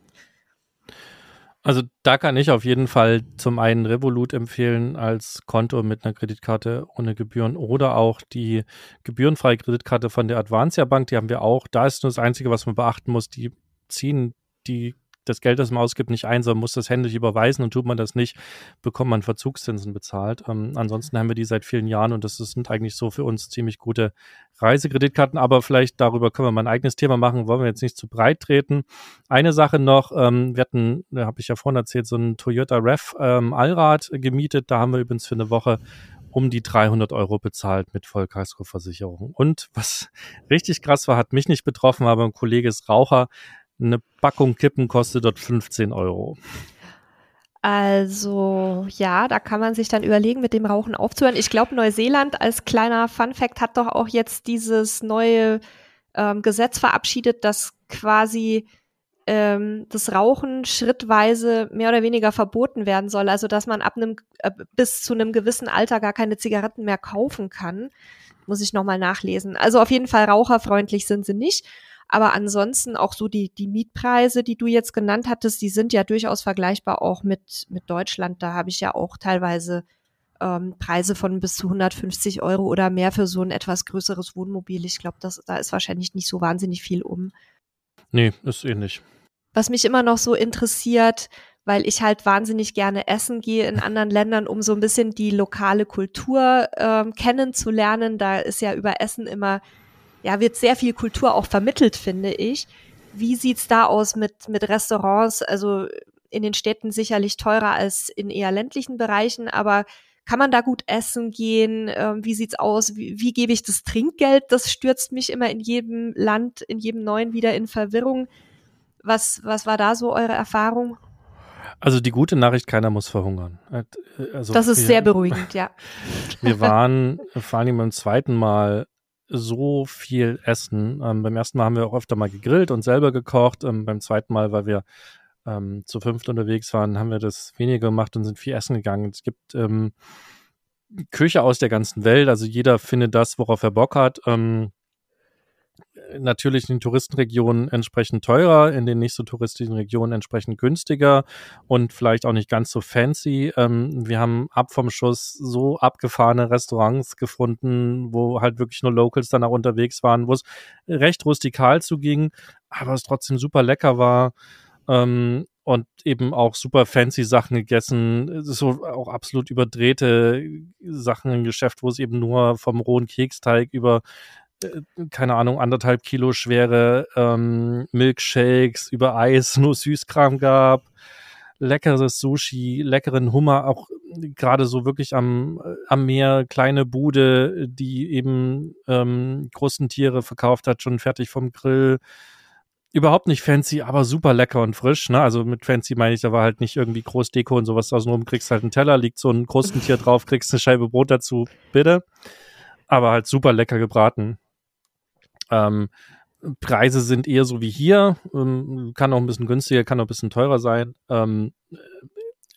Also da kann ich auf jeden Fall zum einen Revolut empfehlen als Konto mit einer Kreditkarte ohne Gebühren oder auch die gebührenfreie Kreditkarte von der Advancia Bank, die haben wir auch. Da ist nur das Einzige, was man beachten muss, die ziehen die das Geld, das man ausgibt, nicht ein, sondern muss das händisch überweisen und tut man das nicht, bekommt man Verzugszinsen bezahlt. Ähm, ansonsten haben wir die seit vielen Jahren und das sind eigentlich so für uns ziemlich gute Reisekreditkarten, aber vielleicht darüber können wir mal ein eigenes Thema machen, wollen wir jetzt nicht zu breit treten. Eine Sache noch, ähm, wir hatten, da habe ich ja vorhin erzählt, so ein Toyota Rev ähm, Allrad gemietet, da haben wir übrigens für eine Woche um die 300 Euro bezahlt mit Vollkaskoversicherung. Und was [LAUGHS] richtig krass war, hat mich nicht betroffen, aber ein Kollege ist Raucher, eine Packung Kippen kostet dort 15 Euro. Also ja, da kann man sich dann überlegen, mit dem Rauchen aufzuhören. Ich glaube, Neuseeland als kleiner Fun fact hat doch auch jetzt dieses neue ähm, Gesetz verabschiedet, dass quasi ähm, das Rauchen schrittweise mehr oder weniger verboten werden soll. Also dass man ab einem äh, bis zu einem gewissen Alter gar keine Zigaretten mehr kaufen kann. Muss ich nochmal nachlesen. Also auf jeden Fall raucherfreundlich sind sie nicht. Aber ansonsten auch so die, die Mietpreise, die du jetzt genannt hattest, die sind ja durchaus vergleichbar auch mit, mit Deutschland. Da habe ich ja auch teilweise ähm, Preise von bis zu 150 Euro oder mehr für so ein etwas größeres Wohnmobil. Ich glaube, da ist wahrscheinlich nicht so wahnsinnig viel um. Nee, ist ähnlich. Was mich immer noch so interessiert, weil ich halt wahnsinnig gerne essen gehe in anderen Ländern, um so ein bisschen die lokale Kultur ähm, kennenzulernen. Da ist ja über Essen immer ja, wird sehr viel Kultur auch vermittelt, finde ich. Wie sieht's da aus mit, mit Restaurants? Also in den Städten sicherlich teurer als in eher ländlichen Bereichen, aber kann man da gut essen gehen? Ähm, wie sieht's aus? Wie, wie gebe ich das Trinkgeld? Das stürzt mich immer in jedem Land, in jedem neuen wieder in Verwirrung. Was, was war da so eure Erfahrung? Also die gute Nachricht, keiner muss verhungern. Äh, also das ist wir, sehr beruhigend, ja. [LAUGHS] Wir waren [LAUGHS] vor allem beim zweiten Mal so viel essen. Ähm, beim ersten Mal haben wir auch öfter mal gegrillt und selber gekocht. Ähm, beim zweiten Mal, weil wir ähm, zu fünft unterwegs waren, haben wir das weniger gemacht und sind viel essen gegangen. Es gibt ähm, Küche aus der ganzen Welt, also jeder findet das, worauf er Bock hat. Ähm, natürlich in den Touristenregionen entsprechend teurer, in den nicht so touristischen Regionen entsprechend günstiger und vielleicht auch nicht ganz so fancy. Ähm, wir haben ab vom Schuss so abgefahrene Restaurants gefunden, wo halt wirklich nur Locals dann auch unterwegs waren, wo es recht rustikal zuging, aber es trotzdem super lecker war. Ähm, und eben auch super fancy Sachen gegessen, so auch absolut überdrehte Sachen im Geschäft, wo es eben nur vom rohen Keksteig über keine Ahnung, anderthalb Kilo schwere ähm, Milkshakes über Eis, [LAUGHS] nur Süßkram gab, leckeres Sushi, leckeren Hummer, auch gerade so wirklich am, am Meer, kleine Bude, die eben ähm, großen Tiere verkauft hat, schon fertig vom Grill. Überhaupt nicht fancy, aber super lecker und frisch. Ne? Also mit fancy meine ich, da war halt nicht irgendwie Großdeko und sowas außenrum. Kriegst halt einen Teller, liegt so ein Krustentier drauf, kriegst eine Scheibe Brot dazu, bitte. Aber halt super lecker gebraten. Ähm, Preise sind eher so wie hier, ähm, kann auch ein bisschen günstiger, kann auch ein bisschen teurer sein. Ähm,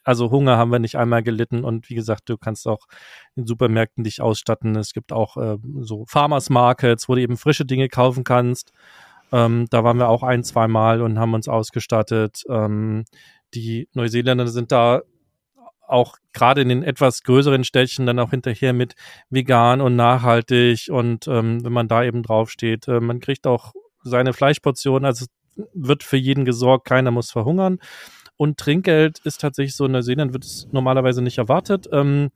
also Hunger haben wir nicht einmal gelitten und wie gesagt, du kannst auch in Supermärkten dich ausstatten. Es gibt auch äh, so Farmers Markets, wo du eben frische Dinge kaufen kannst. Ähm, da waren wir auch ein, zwei Mal und haben uns ausgestattet. Ähm, die Neuseeländer sind da auch gerade in den etwas größeren Städtchen dann auch hinterher mit vegan und nachhaltig und ähm, wenn man da eben draufsteht, äh, man kriegt auch seine Fleischportion, also wird für jeden gesorgt, keiner muss verhungern. Und Trinkgeld ist tatsächlich so, in Neuseeland wird es normalerweise nicht erwartet. Ähm,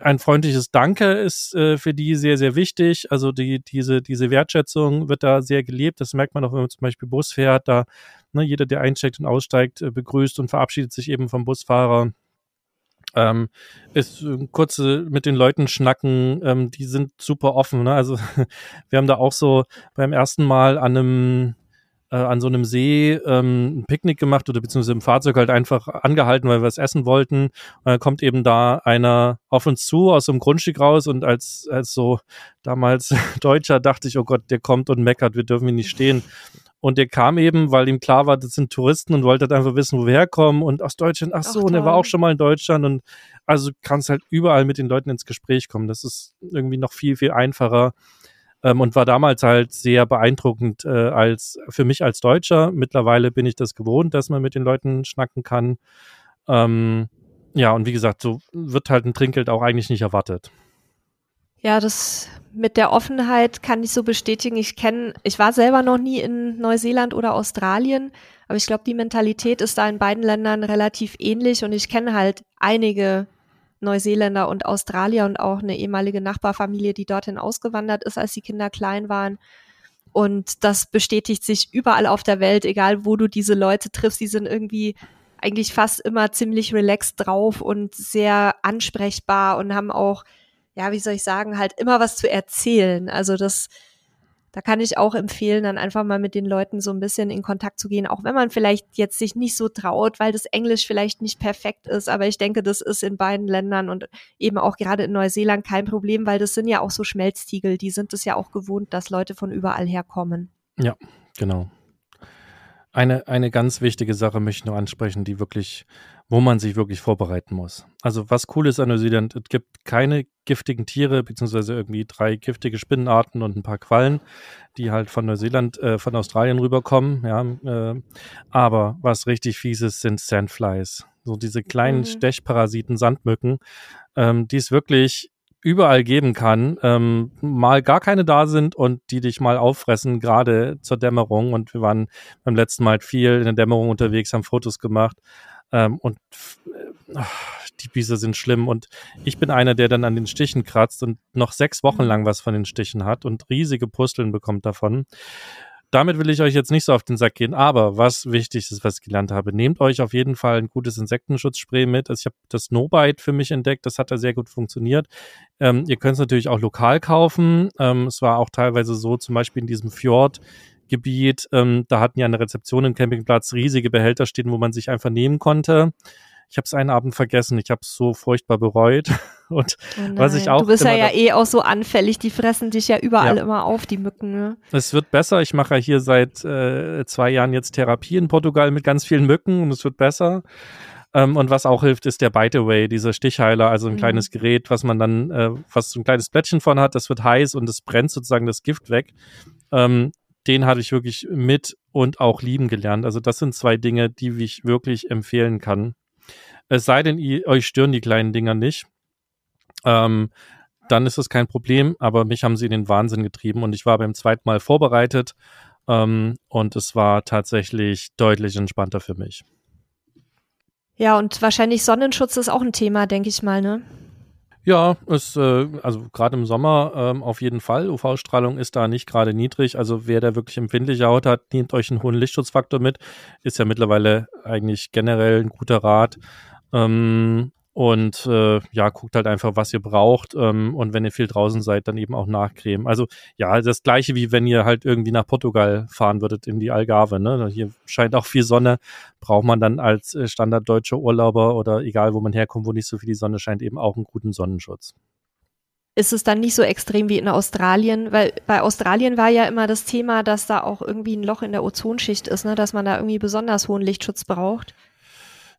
ein freundliches Danke ist äh, für die sehr, sehr wichtig. Also die, diese, diese Wertschätzung wird da sehr gelebt. Das merkt man auch, wenn man zum Beispiel Bus fährt. Da ne, jeder, der einsteigt und aussteigt, äh, begrüßt und verabschiedet sich eben vom Busfahrer. Ähm, ist äh, kurze mit den Leuten schnacken, ähm, die sind super offen. Ne? Also [LAUGHS] wir haben da auch so beim ersten Mal an einem äh, an so einem See ähm, ein Picknick gemacht oder beziehungsweise im Fahrzeug halt einfach angehalten, weil wir es essen wollten. Und dann kommt eben da einer auf uns zu aus so einem Grundstück raus und als, als so damals [LAUGHS] Deutscher dachte ich, oh Gott, der kommt und meckert, wir dürfen ihn nicht stehen. Und der kam eben, weil ihm klar war, das sind Touristen und wollte halt einfach wissen, wo wir herkommen und aus Deutschland, ach so, ach, und er war auch schon mal in Deutschland und also kannst halt überall mit den Leuten ins Gespräch kommen. Das ist irgendwie noch viel, viel einfacher ähm, und war damals halt sehr beeindruckend äh, als für mich als Deutscher. Mittlerweile bin ich das gewohnt, dass man mit den Leuten schnacken kann. Ähm, ja, und wie gesagt, so wird halt ein Trinkgeld auch eigentlich nicht erwartet. Ja, das mit der Offenheit kann ich so bestätigen. Ich kenne, ich war selber noch nie in Neuseeland oder Australien, aber ich glaube, die Mentalität ist da in beiden Ländern relativ ähnlich und ich kenne halt einige Neuseeländer und Australier und auch eine ehemalige Nachbarfamilie, die dorthin ausgewandert ist, als die Kinder klein waren. Und das bestätigt sich überall auf der Welt, egal wo du diese Leute triffst, die sind irgendwie eigentlich fast immer ziemlich relaxed drauf und sehr ansprechbar und haben auch, ja, wie soll ich sagen, halt immer was zu erzählen. Also das, da kann ich auch empfehlen, dann einfach mal mit den Leuten so ein bisschen in Kontakt zu gehen, auch wenn man vielleicht jetzt sich nicht so traut, weil das Englisch vielleicht nicht perfekt ist. Aber ich denke, das ist in beiden Ländern und eben auch gerade in Neuseeland kein Problem, weil das sind ja auch so Schmelztiegel. Die sind es ja auch gewohnt, dass Leute von überall herkommen. Ja, genau. Eine, eine ganz wichtige Sache möchte ich nur ansprechen, die wirklich, wo man sich wirklich vorbereiten muss. Also was cool ist an Neuseeland, es gibt keine giftigen Tiere, beziehungsweise irgendwie drei giftige Spinnenarten und ein paar Quallen, die halt von Neuseeland, äh, von Australien rüberkommen. Ja, äh, aber was richtig fies ist, sind Sandflies. So diese kleinen mhm. Stechparasiten, Sandmücken, ähm, die es wirklich überall geben kann, ähm, mal gar keine da sind und die dich mal auffressen, gerade zur Dämmerung. Und wir waren beim letzten Mal viel in der Dämmerung unterwegs, haben Fotos gemacht. Ähm, und äh, die Biese sind schlimm. Und ich bin einer, der dann an den Stichen kratzt und noch sechs Wochen lang was von den Stichen hat und riesige Pusteln bekommt davon damit will ich euch jetzt nicht so auf den Sack gehen, aber was wichtig ist, was ich gelernt habe, nehmt euch auf jeden Fall ein gutes Insektenschutzspray mit. Also ich habe das Snowbite für mich entdeckt, das hat da sehr gut funktioniert. Ähm, ihr könnt es natürlich auch lokal kaufen. Ähm, es war auch teilweise so, zum Beispiel in diesem Fjord, Gebiet. Ähm, da hatten ja eine Rezeption im Campingplatz riesige Behälter stehen, wo man sich einfach nehmen konnte. Ich habe es einen Abend vergessen. Ich habe es so furchtbar bereut. [LAUGHS] Und oh was ich auch. Du bist ja ja eh auch so anfällig. Die fressen dich ja überall ja. immer auf, die Mücken. Ne? Es wird besser. Ich mache ja hier seit äh, zwei Jahren jetzt Therapie in Portugal mit ganz vielen Mücken und es wird besser. Ähm, und was auch hilft, ist der Bite Away, dieser Stichheiler, also ein mhm. kleines Gerät, was man dann, äh, was so ein kleines Plättchen von hat, das wird heiß und es brennt sozusagen das Gift weg. Ähm, den hatte ich wirklich mit und auch lieben gelernt. Also das sind zwei Dinge, die ich wirklich empfehlen kann. Es sei denn, ihr, euch stören die kleinen Dinger nicht. Ähm, dann ist es kein Problem, aber mich haben sie in den Wahnsinn getrieben und ich war beim zweiten Mal vorbereitet ähm, und es war tatsächlich deutlich entspannter für mich. Ja, und wahrscheinlich Sonnenschutz ist auch ein Thema, denke ich mal, ne? Ja, ist, äh, also gerade im Sommer ähm, auf jeden Fall. UV-Strahlung ist da nicht gerade niedrig. Also wer da wirklich empfindliche Haut hat, nehmt euch einen hohen Lichtschutzfaktor mit. Ist ja mittlerweile eigentlich generell ein guter Rat. Ähm, und äh, ja, guckt halt einfach, was ihr braucht. Ähm, und wenn ihr viel draußen seid, dann eben auch nachcremen. Also ja, das gleiche wie wenn ihr halt irgendwie nach Portugal fahren würdet in die Algarve. Ne? Hier scheint auch viel Sonne. Braucht man dann als äh, standarddeutscher Urlauber oder egal, wo man herkommt, wo nicht so viel die Sonne scheint, eben auch einen guten Sonnenschutz ist es dann nicht so extrem wie in Australien, weil bei Australien war ja immer das Thema, dass da auch irgendwie ein Loch in der Ozonschicht ist, ne, dass man da irgendwie besonders hohen Lichtschutz braucht.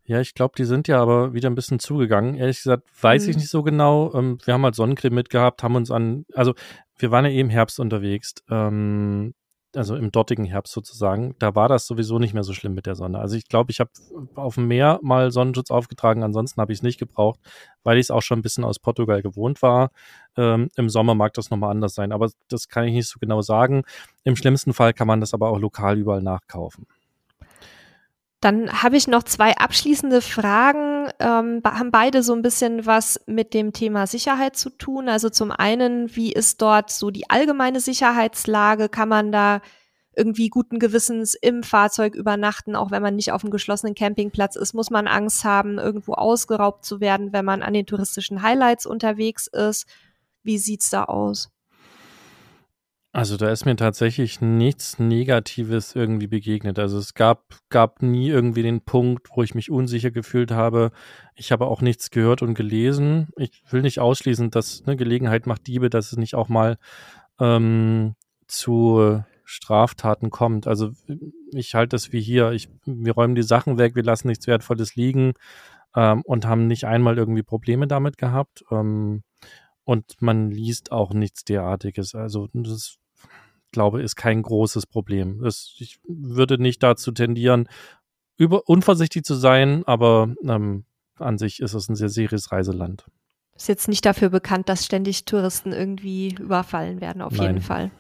Ja, ich glaube, die sind ja aber wieder ein bisschen zugegangen. Ehrlich gesagt, weiß mhm. ich nicht so genau. Ähm, wir haben halt Sonnencreme mitgehabt, haben uns an, also wir waren ja eh im Herbst unterwegs, ähm, also im dortigen Herbst sozusagen. Da war das sowieso nicht mehr so schlimm mit der Sonne. Also ich glaube, ich habe auf dem Meer mal Sonnenschutz aufgetragen, ansonsten habe ich es nicht gebraucht, weil ich es auch schon ein bisschen aus Portugal gewohnt war. Ähm, Im Sommer mag das nochmal anders sein, aber das kann ich nicht so genau sagen. Im schlimmsten Fall kann man das aber auch lokal überall nachkaufen. Dann habe ich noch zwei abschließende Fragen, ähm, haben beide so ein bisschen was mit dem Thema Sicherheit zu tun. Also zum einen, wie ist dort so die allgemeine Sicherheitslage? Kann man da irgendwie guten Gewissens im Fahrzeug übernachten, auch wenn man nicht auf einem geschlossenen Campingplatz ist? Muss man Angst haben, irgendwo ausgeraubt zu werden, wenn man an den touristischen Highlights unterwegs ist? Wie sieht's da aus? Also da ist mir tatsächlich nichts Negatives irgendwie begegnet. Also es gab, gab nie irgendwie den Punkt, wo ich mich unsicher gefühlt habe. Ich habe auch nichts gehört und gelesen. Ich will nicht ausschließen, dass eine Gelegenheit macht Diebe, dass es nicht auch mal ähm, zu Straftaten kommt. Also ich halte das wie hier. Ich, wir räumen die Sachen weg, wir lassen nichts Wertvolles liegen ähm, und haben nicht einmal irgendwie Probleme damit gehabt. Ähm, und man liest auch nichts derartiges. Also das glaube ist kein großes Problem. Das, ich würde nicht dazu tendieren, über unvorsichtig zu sein, aber ähm, an sich ist es ein sehr sicheres Reiseland. Ist jetzt nicht dafür bekannt, dass ständig Touristen irgendwie überfallen werden, auf Nein. jeden Fall.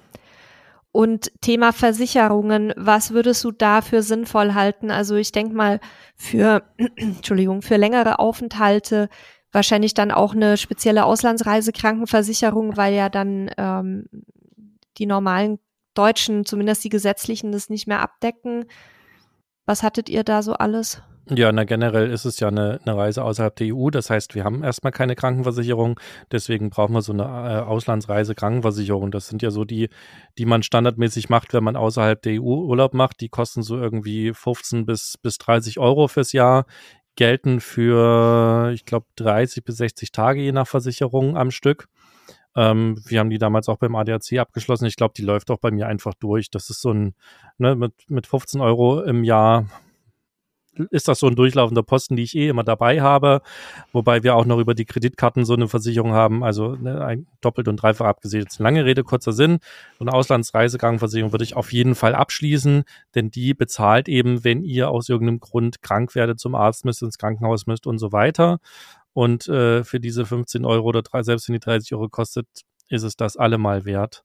Und Thema Versicherungen, was würdest du dafür sinnvoll halten? Also ich denke mal, für, [CLEARS THROAT] Entschuldigung, für längere Aufenthalte wahrscheinlich dann auch eine spezielle Auslandsreisekrankenversicherung, weil ja dann ähm, die normalen deutschen, zumindest die gesetzlichen, das nicht mehr abdecken. Was hattet ihr da so alles? Ja, na generell ist es ja eine, eine Reise außerhalb der EU. Das heißt, wir haben erstmal keine Krankenversicherung. Deswegen brauchen wir so eine äh, Auslandsreise-Krankenversicherung. Das sind ja so die, die man standardmäßig macht, wenn man außerhalb der EU Urlaub macht. Die kosten so irgendwie 15 bis, bis 30 Euro fürs Jahr gelten für, ich glaube, 30 bis 60 Tage je nach Versicherung am Stück. Ähm, wir haben die damals auch beim ADAC abgeschlossen. Ich glaube, die läuft auch bei mir einfach durch. Das ist so ein, ne, mit, mit 15 Euro im Jahr ist das so ein durchlaufender Posten, die ich eh immer dabei habe, wobei wir auch noch über die Kreditkarten so eine Versicherung haben, also ne, doppelt und dreifach abgesichert. Lange Rede, kurzer Sinn. So eine Auslandsreisegangversicherung würde ich auf jeden Fall abschließen, denn die bezahlt eben, wenn ihr aus irgendeinem Grund krank werdet, zum Arzt müsst, ins Krankenhaus müsst und so weiter. Und äh, für diese 15 Euro oder drei, selbst wenn die 30 Euro kostet, ist es das allemal wert.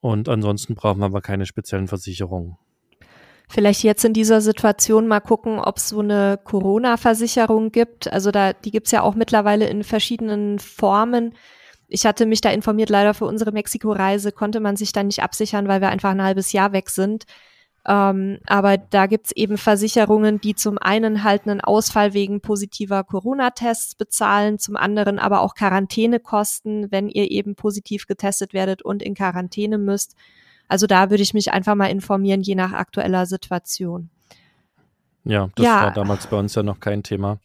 Und ansonsten brauchen wir aber keine speziellen Versicherungen vielleicht jetzt in dieser Situation mal gucken, ob es so eine Corona-Versicherung gibt. Also da, die gibt's ja auch mittlerweile in verschiedenen Formen. Ich hatte mich da informiert, leider für unsere Mexiko-Reise konnte man sich dann nicht absichern, weil wir einfach ein halbes Jahr weg sind. Ähm, aber da gibt's eben Versicherungen, die zum einen halt einen Ausfall wegen positiver Corona-Tests bezahlen, zum anderen aber auch Quarantänekosten, wenn ihr eben positiv getestet werdet und in Quarantäne müsst. Also da würde ich mich einfach mal informieren, je nach aktueller Situation. Ja, das ja. war damals bei uns ja noch kein Thema.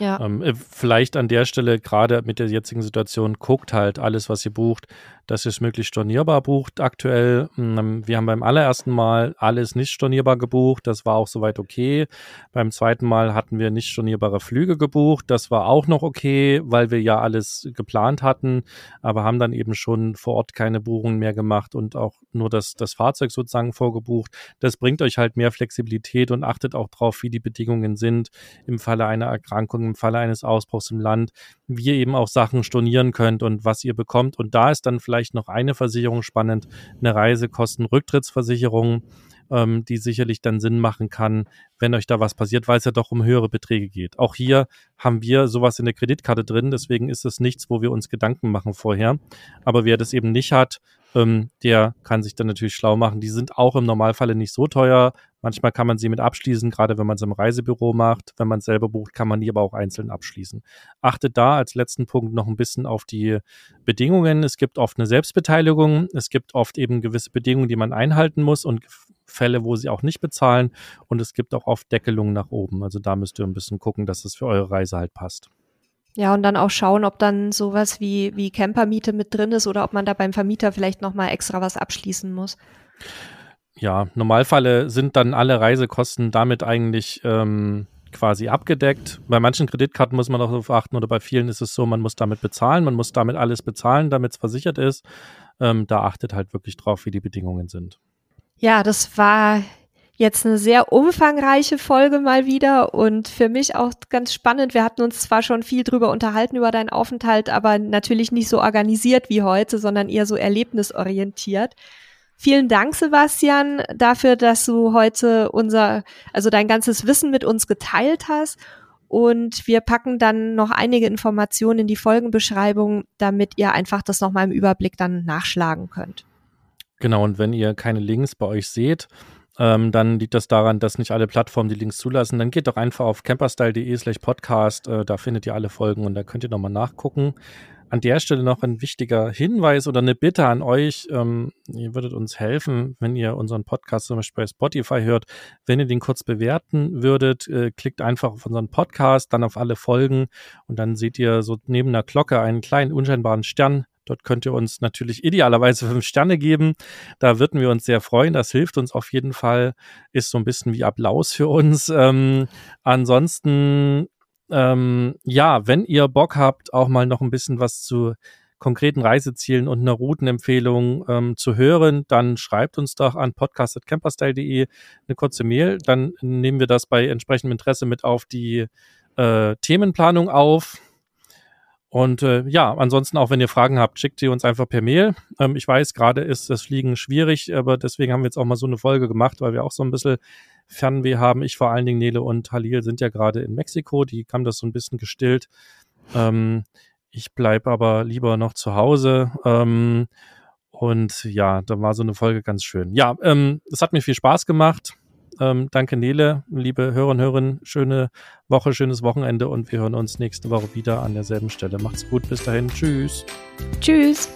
Ja. Ähm, äh, vielleicht an der Stelle, gerade mit der jetzigen Situation, guckt halt alles, was ihr bucht, dass ihr es möglichst stornierbar bucht aktuell. Mm, wir haben beim allerersten Mal alles nicht stornierbar gebucht. Das war auch soweit okay. Beim zweiten Mal hatten wir nicht stornierbare Flüge gebucht. Das war auch noch okay, weil wir ja alles geplant hatten, aber haben dann eben schon vor Ort keine Buchungen mehr gemacht und auch nur das, das Fahrzeug sozusagen vorgebucht. Das bringt euch halt mehr Flexibilität und achtet auch drauf, wie die Bedingungen sind im Falle einer Erkrankung im Falle eines Ausbruchs im Land, wie ihr eben auch Sachen stornieren könnt und was ihr bekommt. Und da ist dann vielleicht noch eine Versicherung spannend, eine Reisekostenrücktrittsversicherung, ähm, die sicherlich dann Sinn machen kann, wenn euch da was passiert, weil es ja doch um höhere Beträge geht. Auch hier haben wir sowas in der Kreditkarte drin, deswegen ist es nichts, wo wir uns Gedanken machen vorher. Aber wer das eben nicht hat, ähm, der kann sich dann natürlich schlau machen. Die sind auch im Normalfall nicht so teuer. Manchmal kann man sie mit abschließen, gerade wenn man es im Reisebüro macht. Wenn man es selber bucht, kann man die aber auch einzeln abschließen. Achtet da als letzten Punkt noch ein bisschen auf die Bedingungen. Es gibt oft eine Selbstbeteiligung. Es gibt oft eben gewisse Bedingungen, die man einhalten muss und Fälle, wo sie auch nicht bezahlen. Und es gibt auch oft Deckelungen nach oben. Also da müsst ihr ein bisschen gucken, dass es für eure Reise halt passt. Ja, und dann auch schauen, ob dann sowas wie, wie Campermiete mit drin ist oder ob man da beim Vermieter vielleicht nochmal extra was abschließen muss. Ja, Normalfälle sind dann alle Reisekosten damit eigentlich ähm, quasi abgedeckt. Bei manchen Kreditkarten muss man darauf achten oder bei vielen ist es so, man muss damit bezahlen, man muss damit alles bezahlen, damit es versichert ist. Ähm, da achtet halt wirklich drauf, wie die Bedingungen sind. Ja, das war jetzt eine sehr umfangreiche Folge mal wieder und für mich auch ganz spannend. Wir hatten uns zwar schon viel drüber unterhalten über deinen Aufenthalt, aber natürlich nicht so organisiert wie heute, sondern eher so erlebnisorientiert. Vielen Dank, Sebastian, dafür, dass du heute unser, also dein ganzes Wissen mit uns geteilt hast. Und wir packen dann noch einige Informationen in die Folgenbeschreibung, damit ihr einfach das nochmal im Überblick dann nachschlagen könnt. Genau, und wenn ihr keine Links bei euch seht, ähm, dann liegt das daran, dass nicht alle Plattformen die Links zulassen. Dann geht doch einfach auf camperstyle.de slash podcast, äh, da findet ihr alle Folgen und da könnt ihr nochmal nachgucken. An der Stelle noch ein wichtiger Hinweis oder eine Bitte an euch. Ähm, ihr würdet uns helfen, wenn ihr unseren Podcast zum Beispiel bei Spotify hört. Wenn ihr den kurz bewerten würdet, äh, klickt einfach auf unseren Podcast, dann auf alle Folgen und dann seht ihr so neben der Glocke einen kleinen unscheinbaren Stern. Dort könnt ihr uns natürlich idealerweise fünf Sterne geben. Da würden wir uns sehr freuen. Das hilft uns auf jeden Fall. Ist so ein bisschen wie Applaus für uns. Ähm, ansonsten ähm, ja, wenn ihr Bock habt, auch mal noch ein bisschen was zu konkreten Reisezielen und einer Routenempfehlung ähm, zu hören, dann schreibt uns doch an podcast.camperstyle.de eine kurze Mail. Dann nehmen wir das bei entsprechendem Interesse mit auf die äh, Themenplanung auf. Und äh, ja, ansonsten auch wenn ihr Fragen habt, schickt sie uns einfach per Mail. Ähm, ich weiß, gerade ist das Fliegen schwierig, aber deswegen haben wir jetzt auch mal so eine Folge gemacht, weil wir auch so ein bisschen Fernweh haben. Ich vor allen Dingen, Nele und Halil sind ja gerade in Mexiko, die haben das so ein bisschen gestillt. Ähm, ich bleibe aber lieber noch zu Hause. Ähm, und ja, da war so eine Folge ganz schön. Ja, ähm, es hat mir viel Spaß gemacht. Ähm, danke, Nele, liebe Hörer und Hörerinnen. Schöne Woche, schönes Wochenende und wir hören uns nächste Woche wieder an derselben Stelle. Macht's gut, bis dahin. Tschüss. Tschüss.